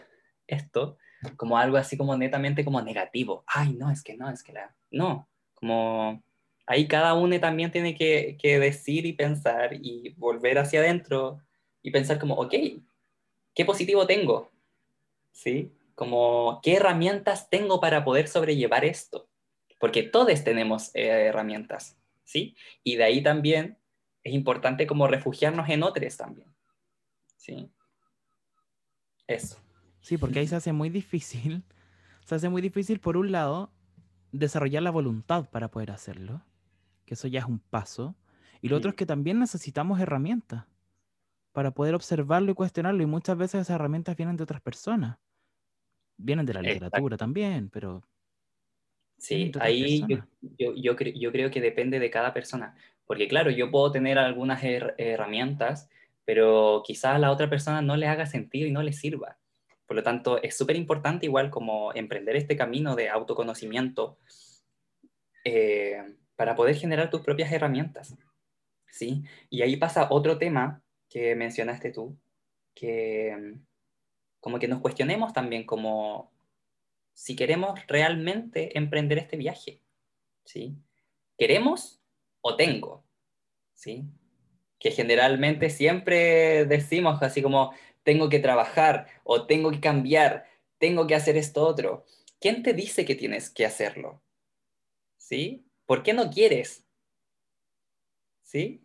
esto, como algo así como netamente como negativo. Ay, no, es que no, es que la... No, como ahí cada uno también tiene que, que decir y pensar y volver hacia adentro y pensar como, ok, ¿qué positivo tengo? ¿Sí? Como, ¿qué herramientas tengo para poder sobrellevar esto? Porque todos tenemos eh, herramientas, ¿sí? Y de ahí también es importante como refugiarnos en otros también, ¿sí? Eso. Sí, porque ahí se hace muy difícil [LAUGHS] se hace muy difícil, por un lado, desarrollar la voluntad para poder hacerlo, que eso ya es un paso, y lo otro es que también necesitamos herramientas para poder observarlo y cuestionarlo, y muchas veces esas herramientas vienen de otras personas, vienen de la literatura también, pero... Sí, ahí yo, yo, yo, yo, creo que depende de cada persona, porque claro, yo puedo tener algunas herramientas, pero quizás a la otra persona no le haga sentido y no le sirva. Por lo tanto, es súper importante igual como emprender este camino de autoconocimiento eh, para poder generar tus propias herramientas. ¿sí? Y ahí pasa otro tema que mencionaste tú, que como que nos cuestionemos también como si queremos realmente emprender este viaje. ¿sí? ¿Queremos o tengo? ¿sí? Que generalmente siempre decimos así como, tengo que trabajar o tengo que cambiar, tengo que hacer esto otro. ¿Quién te dice que tienes que hacerlo? ¿Sí? ¿Por qué no quieres? ¿Sí?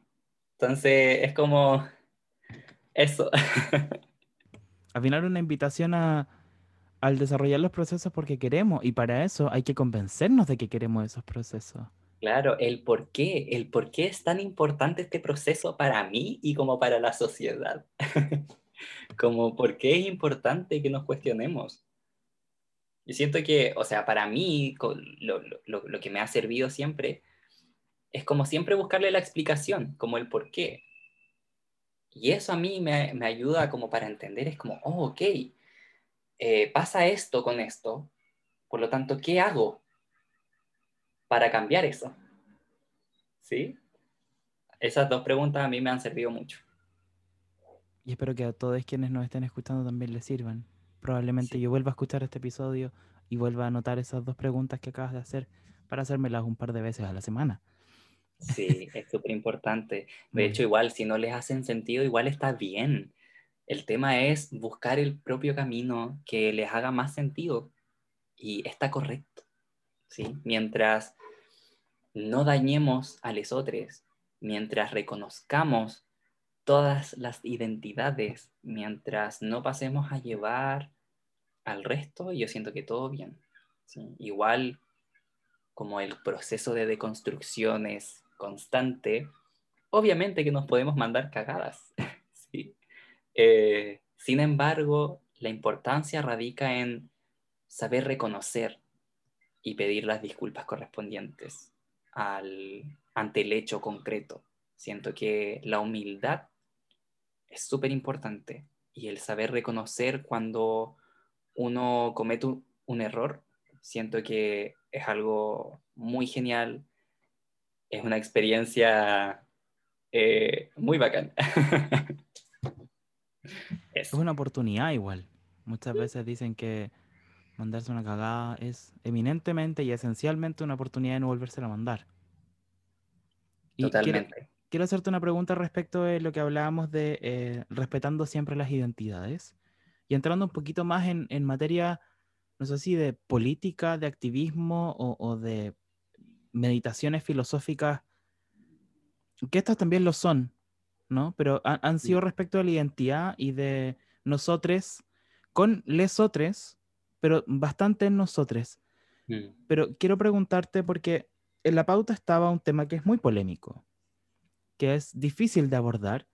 Entonces es como eso. [LAUGHS] Al final una invitación a, al desarrollar los procesos porque queremos y para eso hay que convencernos de que queremos esos procesos. Claro, el por qué, el por qué es tan importante este proceso para mí y como para la sociedad. [LAUGHS] como por qué es importante que nos cuestionemos. Yo siento que, o sea, para mí, lo, lo, lo, que me ha servido siempre es como siempre buscarle la explicación, como el por qué. Y eso a mí me, me ayuda como para entender, es como, oh, ok, eh, pasa esto con esto, por lo tanto, ¿qué hago para cambiar eso? ¿Sí? Esas dos preguntas a mí me han servido mucho. Y espero que a todos quienes nos estén escuchando también les sirvan. Probablemente yo vuelva a escuchar este episodio y vuelva a anotar esas dos preguntas que acabas de hacer para hacérmelas un par de veces a la semana. Sí, [LAUGHS] es súper importante. De hecho, igual, si no les hacen sentido, igual está bien. El tema es buscar el propio camino que les haga más sentido y está correcto. Mientras no dañemos a los otros, mientras reconozcamos todas las identidades mientras no pasemos a llevar al resto, yo siento que todo bien. Igual como el proceso de deconstrucción es constante, obviamente que nos podemos mandar cagadas. [LAUGHS] Eh, sin embargo, la importancia radica en saber reconocer y pedir las disculpas correspondientes al, ante el hecho concreto. Siento que la humildad es súper importante y el saber reconocer cuando uno comete un, error, siento que es algo muy genial, es una experiencia eh, muy bacán. [LAUGHS] es una oportunidad igual. Muchas veces dicen que mandarse una cagada es eminentemente y esencialmente una oportunidad de no volverse a mandar. Totalmente quiero hacerte una pregunta respecto de lo que hablábamos de eh, respetando siempre las identidades y entrando un poquito más en, en materia, no sé si de política, de activismo o, de meditaciones filosóficas, que estas también lo son, ¿no? Pero han, sido respecto de la identidad y de nosotros con lesotres, pero bastante en nosotros. Mm. Pero quiero preguntarte porque en la pauta estaba un tema que es muy polémico, que es difícil de abordar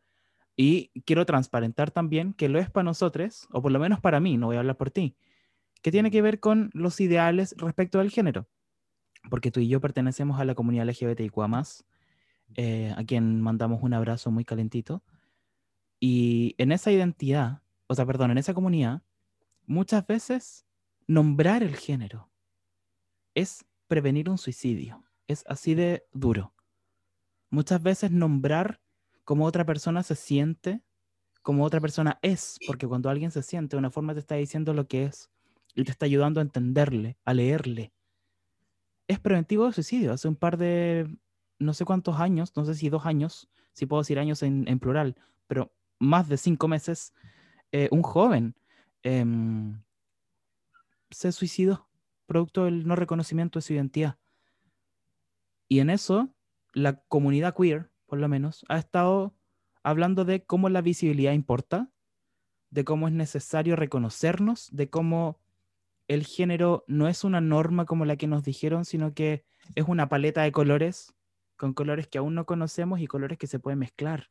y quiero transparentar también que lo es para nosotros, o por lo menos para mí, no voy a hablar por ti, que tiene que ver con los ideales respecto al género, porque tú y yo pertenecemos a la comunidad LGBTIQA+, eh, a quien mandamos un abrazo muy calentito, y en esa identidad, o sea, perdón, en esa comunidad, muchas veces nombrar el género es prevenir un suicidio, es así de duro muchas veces nombrar cómo otra persona se siente, como otra persona es, porque cuando alguien se siente, de una forma te está diciendo lo que es y te está ayudando a entenderle, a leerle. Es preventivo de suicidio. Hace un par de, no sé cuántos años, no sé si dos años, si puedo decir años en, plural, pero más de cinco meses, eh, un joven em, se suicidó producto del no reconocimiento de su identidad. Y en eso la comunidad queer, por lo menos, ha estado hablando de cómo la visibilidad importa, de cómo es necesario reconocernos, de cómo el género no es una norma como la que nos dijeron, sino que es una paleta de colores, con colores que aún no conocemos y colores que se pueden mezclar.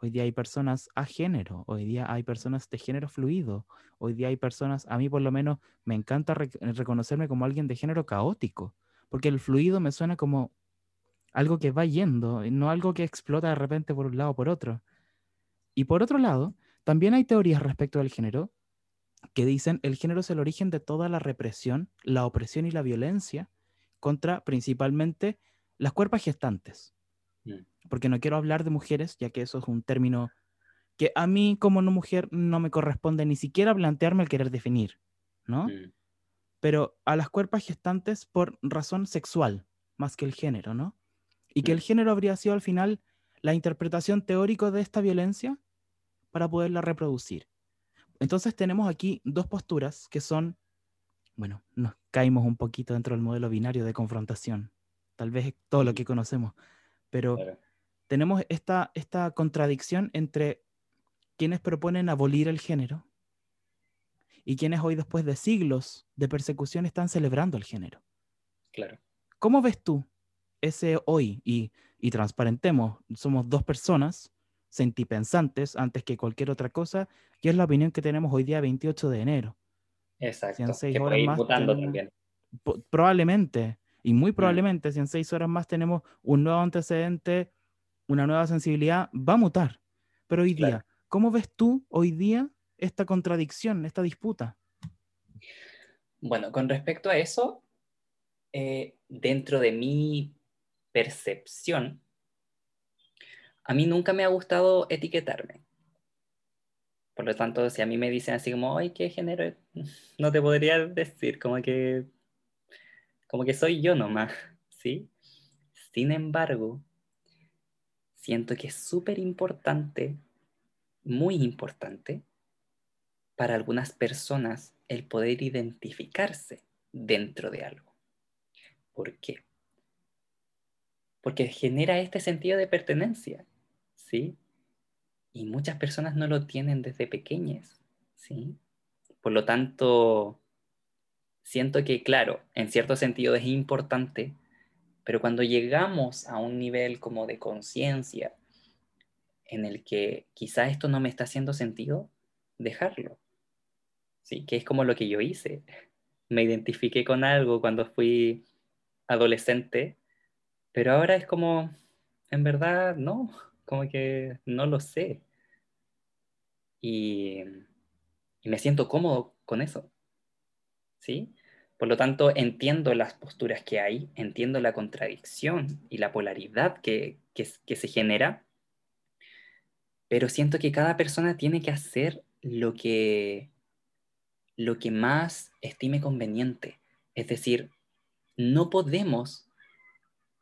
Hoy día hay personas a género, hoy día hay personas de género fluido, hoy día hay personas, a mí por lo menos me encanta reconocerme como alguien de género caótico, porque el fluido me suena como algo que va yendo, no algo que explota de repente por un lado o por otro. Y por otro lado, también hay teorías respecto al género que dicen el género es el origen de toda la represión, la opresión y la violencia contra principalmente las cuerpos gestantes. Mm. Porque no quiero hablar de mujeres, ya que eso es un término que a mí como no mujer no me corresponde ni siquiera plantearme el querer definir, ¿no? Mm. Pero a las cuerpos gestantes por razón sexual, más que el género, ¿no? Y que el género habría sido al final la interpretación teórica de esta violencia para poderla reproducir. Entonces tenemos aquí dos posturas que son, bueno, nos caímos un poquito dentro del modelo binario de confrontación, tal vez todo lo que conocemos, pero tenemos esta, esta contradicción entre quienes proponen abolir el género y quienes hoy, después de siglos de persecución, están celebrando el género. Claro. ¿Cómo ves tú ese hoy? Y, y transparentemos, somos dos personas sentipensantes antes que cualquier otra cosa, y es la opinión que tenemos hoy día 28 de enero. Exacto. que horas más también. Probablemente, y muy probablemente, si en seis horas más tenemos un nuevo antecedente, una nueva sensibilidad, va a mutar. Pero hoy día, ¿cómo ves tú hoy día esta contradicción, esta disputa? Bueno, con respecto a eso, eh, dentro de mi percepción, a mí nunca me ha gustado etiquetarme. Por lo tanto, si a mí me dicen así como, ay, ¿qué género? [LAUGHS] No te podría decir, como que, como que soy yo nomás, [LAUGHS] ¿sí? Sin embargo, siento que es súper importante, muy importante, para algunas personas el poder identificarse dentro de algo. ¿Por qué? Porque genera este sentido de pertenencia. ¿sí? Y muchas personas no lo tienen desde pequeñas, ¿sí? Por lo tanto, siento que, claro, en cierto sentido es importante, pero cuando llegamos a un nivel como de conciencia en el que quizá esto no me está haciendo sentido, dejarlo. Sí, que es como lo que yo hice. Me identifiqué con algo cuando fui adolescente, pero ahora es como, en verdad, no, como que no lo sé. Y, me siento cómodo con eso. ¿Sí? Por lo tanto, entiendo las posturas que hay, entiendo la contradicción y la polaridad que, que, se genera, pero siento que cada persona tiene que hacer lo que, lo que más estime conveniente. Es decir, no podemos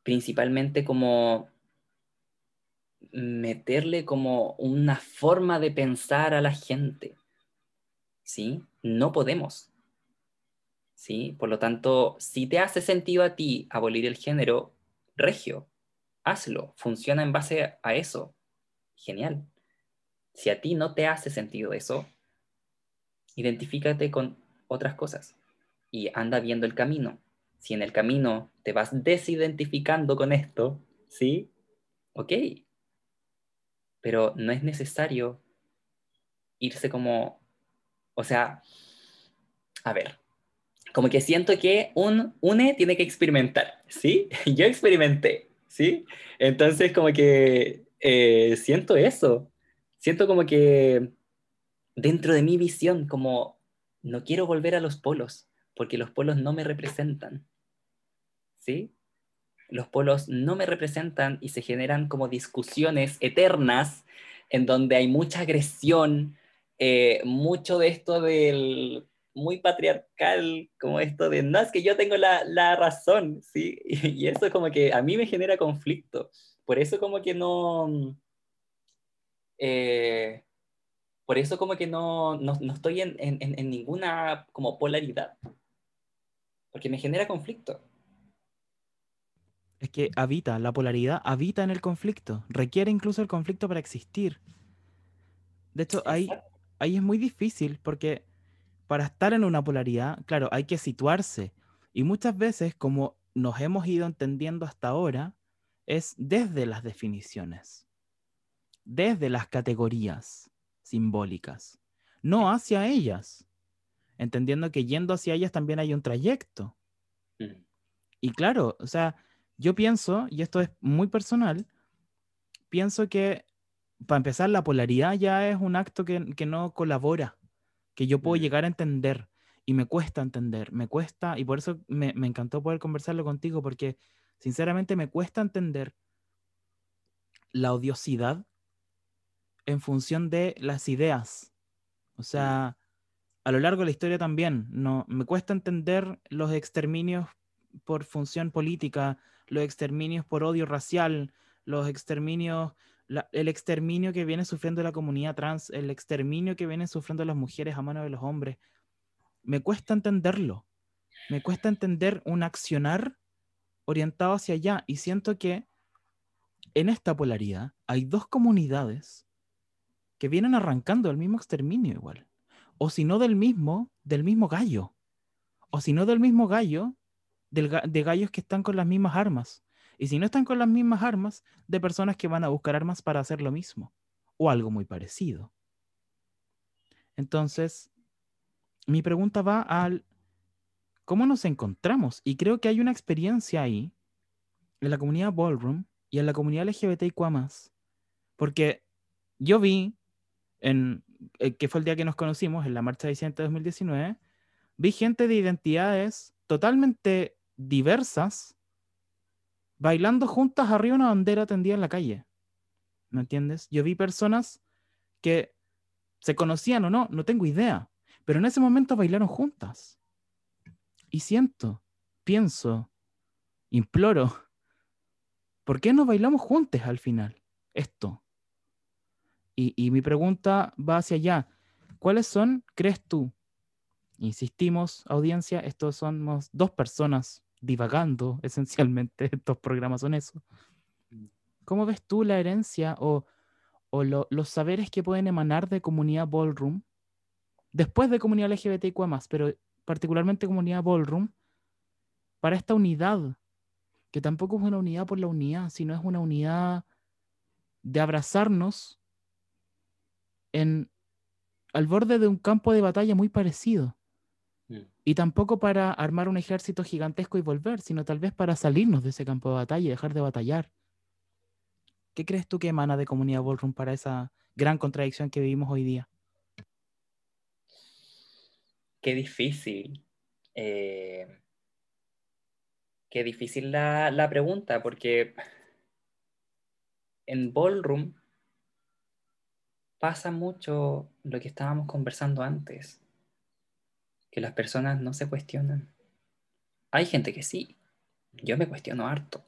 principalmente como meterle como una forma de pensar a la gente. ¿Sí? No podemos. ¿Sí? Por lo tanto, si te hace sentido a ti abolir el género, regio, hazlo, funciona en base a eso. Genial. Si a ti no te hace sentido eso, identifícate con otras cosas y anda viendo el camino. Si en el camino te vas desidentificando con esto, ¿sí? Ok, pero no es necesario irse como, o sea, a ver, como que siento que un UNE tiene que experimentar, ¿sí? [LAUGHS] Yo experimenté, ¿sí? Entonces como que eh, siento eso, siento como que dentro de mi visión, como no quiero volver a los polos, porque los polos no me representan, ¿sí? los polos no me representan y se generan como discusiones eternas en donde hay mucha agresión, eh, mucho de esto del muy patriarcal, como esto de, no, es que yo tengo la, la razón, ¿sí? [LAUGHS] Y, eso como que a mí me genera conflicto. Por eso como que no... Eh, por eso como que no, no, no estoy en, en, en ninguna como polaridad. Porque me genera conflicto. Es que habita, la polaridad habita en el conflicto, requiere incluso el conflicto para existir. De hecho, ahí, ahí es muy difícil porque para estar en una polaridad, claro, hay que situarse. Y muchas veces, como nos hemos ido entendiendo hasta ahora, es desde las definiciones, desde las categorías simbólicas, no hacia ellas, entendiendo que yendo hacia ellas también hay un trayecto. Mm. Y claro, o sea, yo pienso, y esto es muy personal, pienso que para empezar la polaridad ya es un acto que, no colabora, que yo puedo mm. llegar a entender y me cuesta entender, me cuesta, y por eso me, me encantó poder conversarlo contigo, porque sinceramente me cuesta entender la odiosidad en función de las ideas. O sea, a lo largo de la historia también, no, me cuesta entender los exterminios por función política, los exterminios por odio racial, los exterminios, el exterminio que viene sufriendo la comunidad trans, el exterminio que vienen sufriendo las mujeres a mano de los hombres. Me cuesta entenderlo. Me cuesta entender un accionar orientado hacia allá y siento que en esta polaridad hay dos comunidades que vienen arrancando el mismo exterminio igual. O si no del mismo, del mismo gallo. O si no del mismo gallo, de gallos que están con las mismas armas. Y si no están con las mismas armas, de personas que van a buscar armas para hacer lo mismo. O algo muy parecido. Entonces, mi pregunta va al cómo nos encontramos. Y creo que hay una experiencia ahí, en la comunidad Ballroom y en la comunidad LGBTIQ, porque yo vi, en, eh, que fue el día que nos conocimos, en la marcha de de 2019, vi gente de identidades totalmente diversas bailando juntas arriba una bandera tendida en la calle. ¿Me entiendes? Yo vi personas que se conocían o no, no tengo idea, pero en ese momento bailaron juntas. Y siento, pienso, imploro, ¿por qué no bailamos juntos al final? Esto. Y, y mi pregunta va hacia allá. ¿Cuáles son, crees tú? Insistimos, audiencia, estos somos dos personas divagando, [LAUGHS] esencialmente, estos programas son eso. Mm. ¿Cómo ves tú la herencia o, o los saberes que pueden emanar de comunidad ballroom, después de comunidad LGBTIQ+, pero particularmente comunidad ballroom, para esta unidad, que tampoco es una unidad por la unidad, sino es una unidad de abrazarnos en, al borde de un campo de batalla muy parecido. Y tampoco para armar un ejército gigantesco y volver, sino tal vez para salirnos de ese campo de batalla y dejar de batallar. ¿Qué crees tú que emana de Comunidad Ballroom para esa gran contradicción que vivimos hoy día? Qué difícil. Eh, qué difícil la, la pregunta, porque en Ballroom pasa mucho lo que estábamos conversando antes que las personas no se cuestionan. Hay gente que sí, yo me cuestiono harto,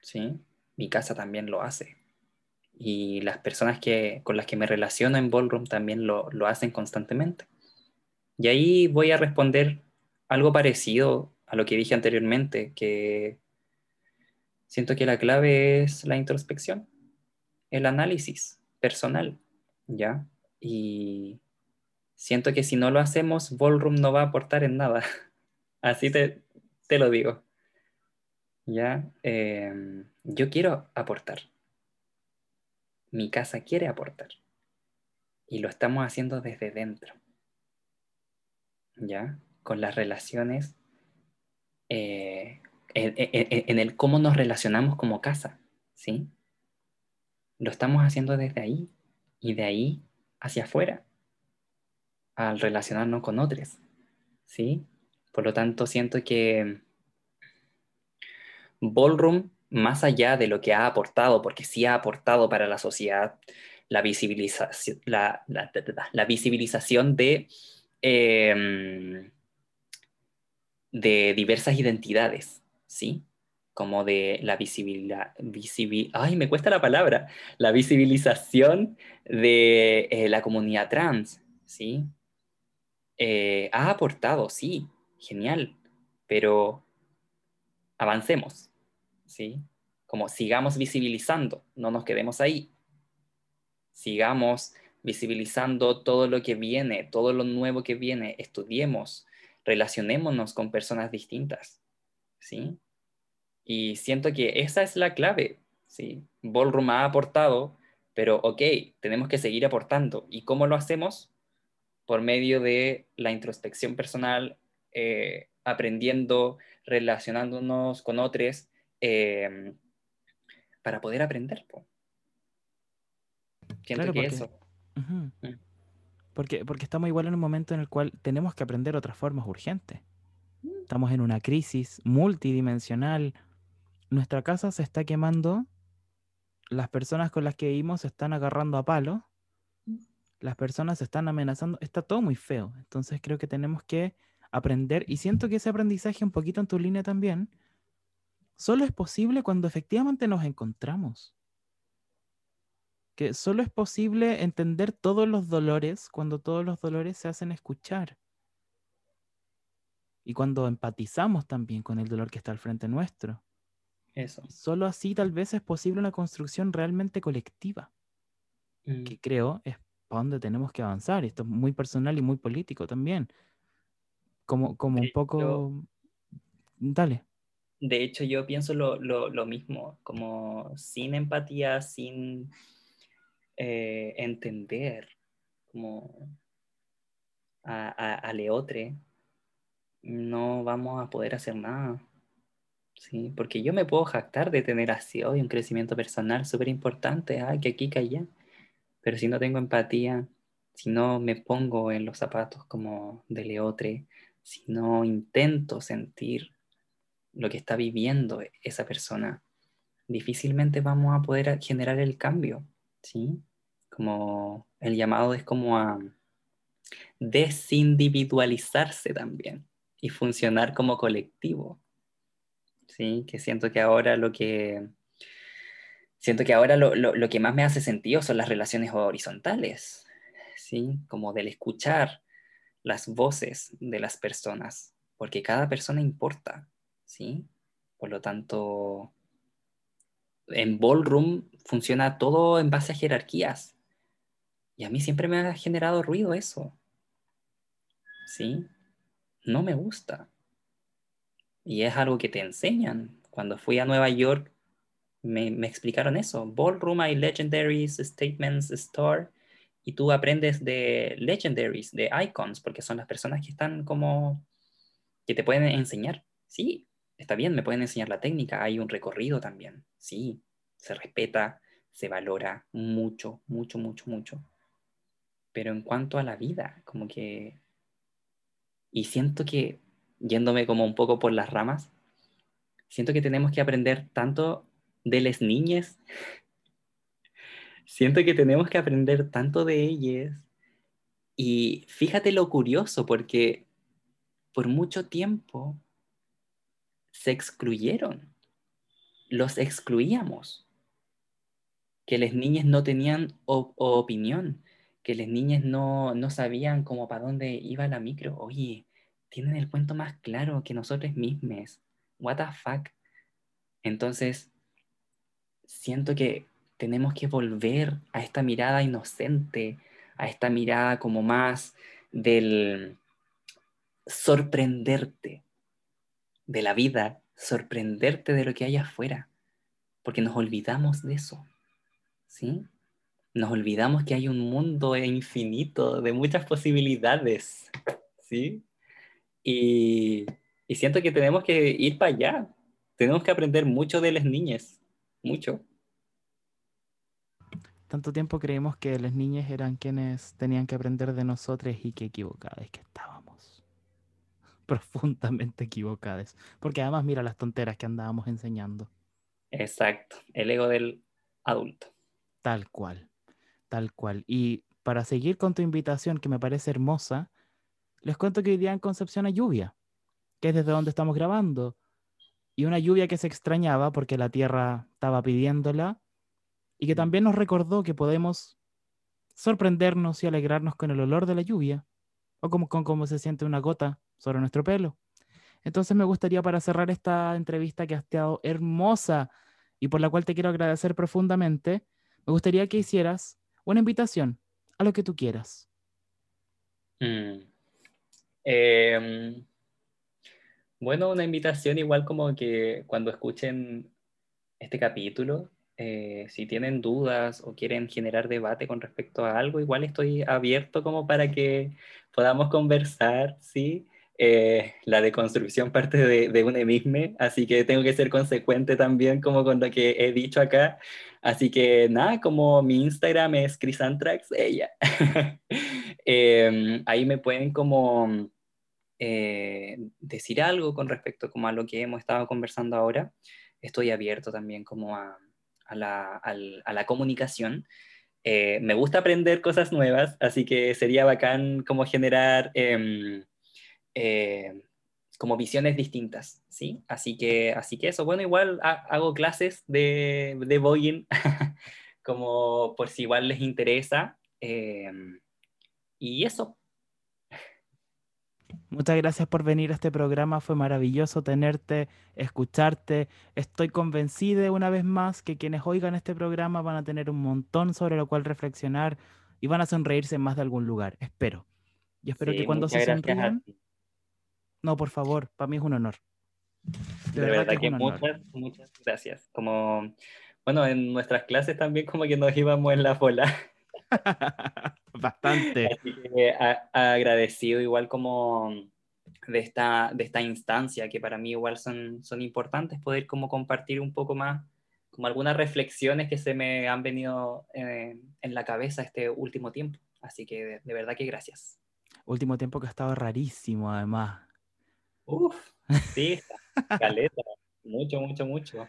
¿sí? Mi casa también lo hace. Y las personas que, con las que me relaciono en Ballroom también lo, lo hacen constantemente. Y ahí voy a responder algo parecido a lo que dije anteriormente, que siento que la clave es la introspección, el análisis personal, ¿ya? Y siento que si no lo hacemos, Ballroom no va a aportar en nada. [LAUGHS] Así te, te lo digo. ¿Ya? Em, yo quiero aportar. Mi casa quiere aportar. Y lo estamos haciendo desde dentro. ¿Ya? Con las relaciones, eh, en, el cómo nos relacionamos como casa. ¿Sí? Lo estamos haciendo desde ahí y de ahí hacia afuera al relacionarnos con otros, ¿sí? Por lo tanto, siento que Ballroom, más allá de lo que ha aportado, porque sí ha aportado para la sociedad la visibilización, la, visibilización de, em, de diversas identidades, ¿sí? Como de la visibilidad, ay, me cuesta la palabra, la visibilización de eh, la comunidad trans, ¿sí? Eh, ha aportado, sí, genial, pero avancemos, ¿sí? Como sigamos visibilizando, no nos quedemos ahí. Sigamos visibilizando todo lo que viene, todo lo nuevo que viene, estudiemos, relacionémonos con personas distintas, ¿sí? Y siento que esa es la clave, ¿sí? Ballroom ha aportado, pero ok, tenemos que seguir aportando. ¿Y cómo lo hacemos? Por medio de la introspección personal, eh, aprendiendo, relacionándonos con otros, em, para poder aprender. Siento que eso. Mm. porque, porque estamos igual en un momento en el cual tenemos que aprender otras formas urgentes. Mm. Estamos en una crisis multidimensional. Nuestra casa se está quemando. Las personas con las que vivimos se están agarrando a palo. Mm. Las personas se están amenazando. Está todo muy feo. Entonces creo que tenemos que aprender. Y siento que ese aprendizaje, un poquito en tu línea también, solo es posible cuando efectivamente nos encontramos que solo es posible entender todos los dolores cuando todos los dolores se hacen escuchar. Y cuando empatizamos también con el dolor que está al frente nuestro. Eso. solo así tal vez es posible una construcción realmente colectiva. Mm. Que creo es para donde tenemos que avanzar. Esto es muy personal y muy político también. Como, como un poco... Dale. De hecho, yo pienso lo, lo mismo, como sin empatía, sin eh, entender como a, Leotre, no vamos a poder hacer nada. ¿sí? Porque yo me puedo jactar de tener así hoy un crecimiento personal súper importante, ay, que aquí, que allá. Pero si no tengo empatía, si no me pongo en los zapatos como de Leotre, si no intento sentir lo que está viviendo esa persona, difícilmente vamos a poder generar el cambio, ¿sí? como el llamado es como a desindividualizarse también y funcionar como colectivo. Sí, que siento que ahora lo que siento que ahora lo, lo, que más me hace sentido son las relaciones horizontales, ¿sí? Como del escuchar las voces de las personas, porque cada persona importa, ¿sí? Por lo tanto, en Ballroom funciona todo en base a jerarquías, y a mí siempre me ha generado ruido eso. ¿Sí? No me gusta. Y es algo que te enseñan. Cuando fui a Nueva York, me, explicaron eso. Ballroom hay legendaries, statements, star. Y tú aprendes de legendaries, de icons, porque son las personas que están como, que te pueden enseñar. Sí, está bien, me pueden enseñar la técnica. Hay un recorrido también. Sí, se respeta, se valora mucho, mucho, mucho, mucho pero en cuanto a la vida, como que... Y siento que, yéndome como un poco por las ramas, siento que tenemos que aprender tanto de las niñas, siento que tenemos que aprender tanto de ellas. Y fíjate lo curioso, porque por mucho tiempo se excluyeron, los excluíamos, que las niñas no tenían opinión, que las niñas no, no sabían como para dónde iba la micro. Oye, tienen el cuento más claro que nosotros mismos. What the fuck. Entonces, siento que tenemos que volver a esta mirada inocente, a esta mirada como más del sorprenderte de la vida, sorprenderte de lo que hay afuera, porque nos olvidamos de eso. ¿Sí? nos olvidamos que hay un mundo infinito de muchas posibilidades, ¿sí? Y, siento que tenemos que ir para allá. Tenemos que aprender mucho de las niñas, mucho. Tanto tiempo creímos que las niñas eran quienes tenían que aprender de nosotros y que equivocadas que estábamos. [LAUGHS] Profundamente equivocadas. Porque además mira las tonteras que andábamos enseñando. Exacto, el ego del adulto. Tal cual. Tal cual. Y para seguir con tu invitación, que me parece hermosa, les cuento que hoy día en Concepción hay lluvia, que es desde donde estamos grabando. Y una lluvia que se extrañaba porque la tierra estaba pidiéndola y que también nos recordó que podemos sorprendernos y alegrarnos con el olor de la lluvia o como, con cómo se siente una gota sobre nuestro pelo. Entonces me gustaría para cerrar esta entrevista que ha estado hermosa y por la cual te quiero agradecer profundamente, me gustaría que hicieras una invitación a lo que tú quieras. Mm. Em, bueno, una invitación igual como que cuando escuchen este capítulo, eh, si tienen dudas o quieren generar debate con respecto a algo, igual estoy abierto como para que podamos conversar, ¿sí? Eh, la deconstrucción parte de, de un enigma, así que tengo que ser consecuente también como con lo que he dicho acá. Así que nada, como mi Instagram es Crisantrax, ella. [LAUGHS] Em, ahí me pueden como eh, decir algo con respecto como a lo que hemos estado conversando ahora. Estoy abierto también como a, a, la, a la, comunicación. Eh, me gusta aprender cosas nuevas, así que sería bacán como generar em, eh, como visiones distintas, ¿sí? Así que, así que eso, bueno, igual hago clases de, de voguing, [LAUGHS] como por si igual les interesa. Em, y eso. Muchas gracias por venir a este programa, fue maravilloso tenerte, escucharte. Estoy convencida una vez más que quienes oigan este programa van a tener un montón sobre lo cual reflexionar y van a sonreírse en más de algún lugar, espero. Y espero que cuando se sonrían no, por favor, para mí es un honor. De, verdad, que, muchas, muchas gracias. Como, bueno, en nuestras clases también como que nos íbamos en la bola. [LAUGHS] Bastante. Así que agradecido igual como de esta, de esta instancia que para mí igual son, son importantes, poder como compartir un poco más, como algunas reflexiones que se me han venido eh, en la cabeza este último tiempo. Así que de, de verdad que gracias. Último tiempo que ha estado rarísimo además. Uf, sí, [LAUGHS] caleta, mucho, mucho, mucho.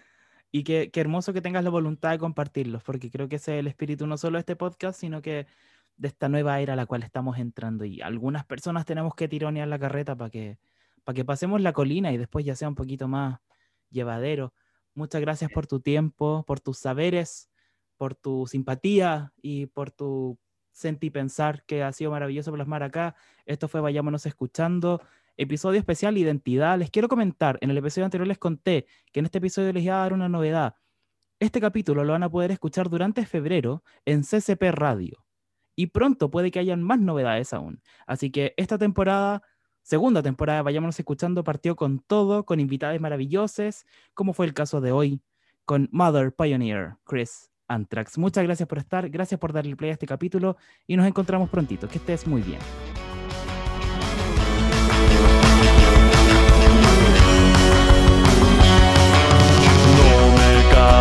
Y qué, qué, hermoso que tengas la voluntad de compartirlos, porque creo que ese es el espíritu no solo de este podcast, sino que de esta nueva era a la cual estamos entrando. Y algunas personas tenemos que tironear la carreta para que, para que pasemos la colina y después ya sea un poquito más llevadero. Muchas gracias por tu tiempo, por tus saberes, por tu simpatía y por tu sentir pensar que ha sido maravilloso plasmar acá. Esto fue Vayámonos Escuchando episodio especial Identidad. Les quiero comentar, en el episodio anterior les conté que en este episodio les iba a dar una novedad. Este capítulo lo van a poder escuchar durante febrero en CCP Radio. Y pronto puede que hayan más novedades aún. Así que esta temporada, segunda temporada, vayámonos escuchando, partió con todo, con invitados maravillosos, como fue el caso de hoy con Mother Pioneer, Chris Antrax. Muchas gracias por estar, gracias por darle play a este capítulo y nos encontramos prontito. Que estés muy bien.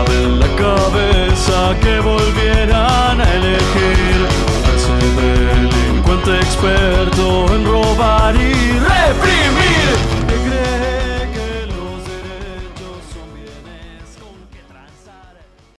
en la cabeza que volvieran a elegir a ese delincuente experto en robar y reprimir.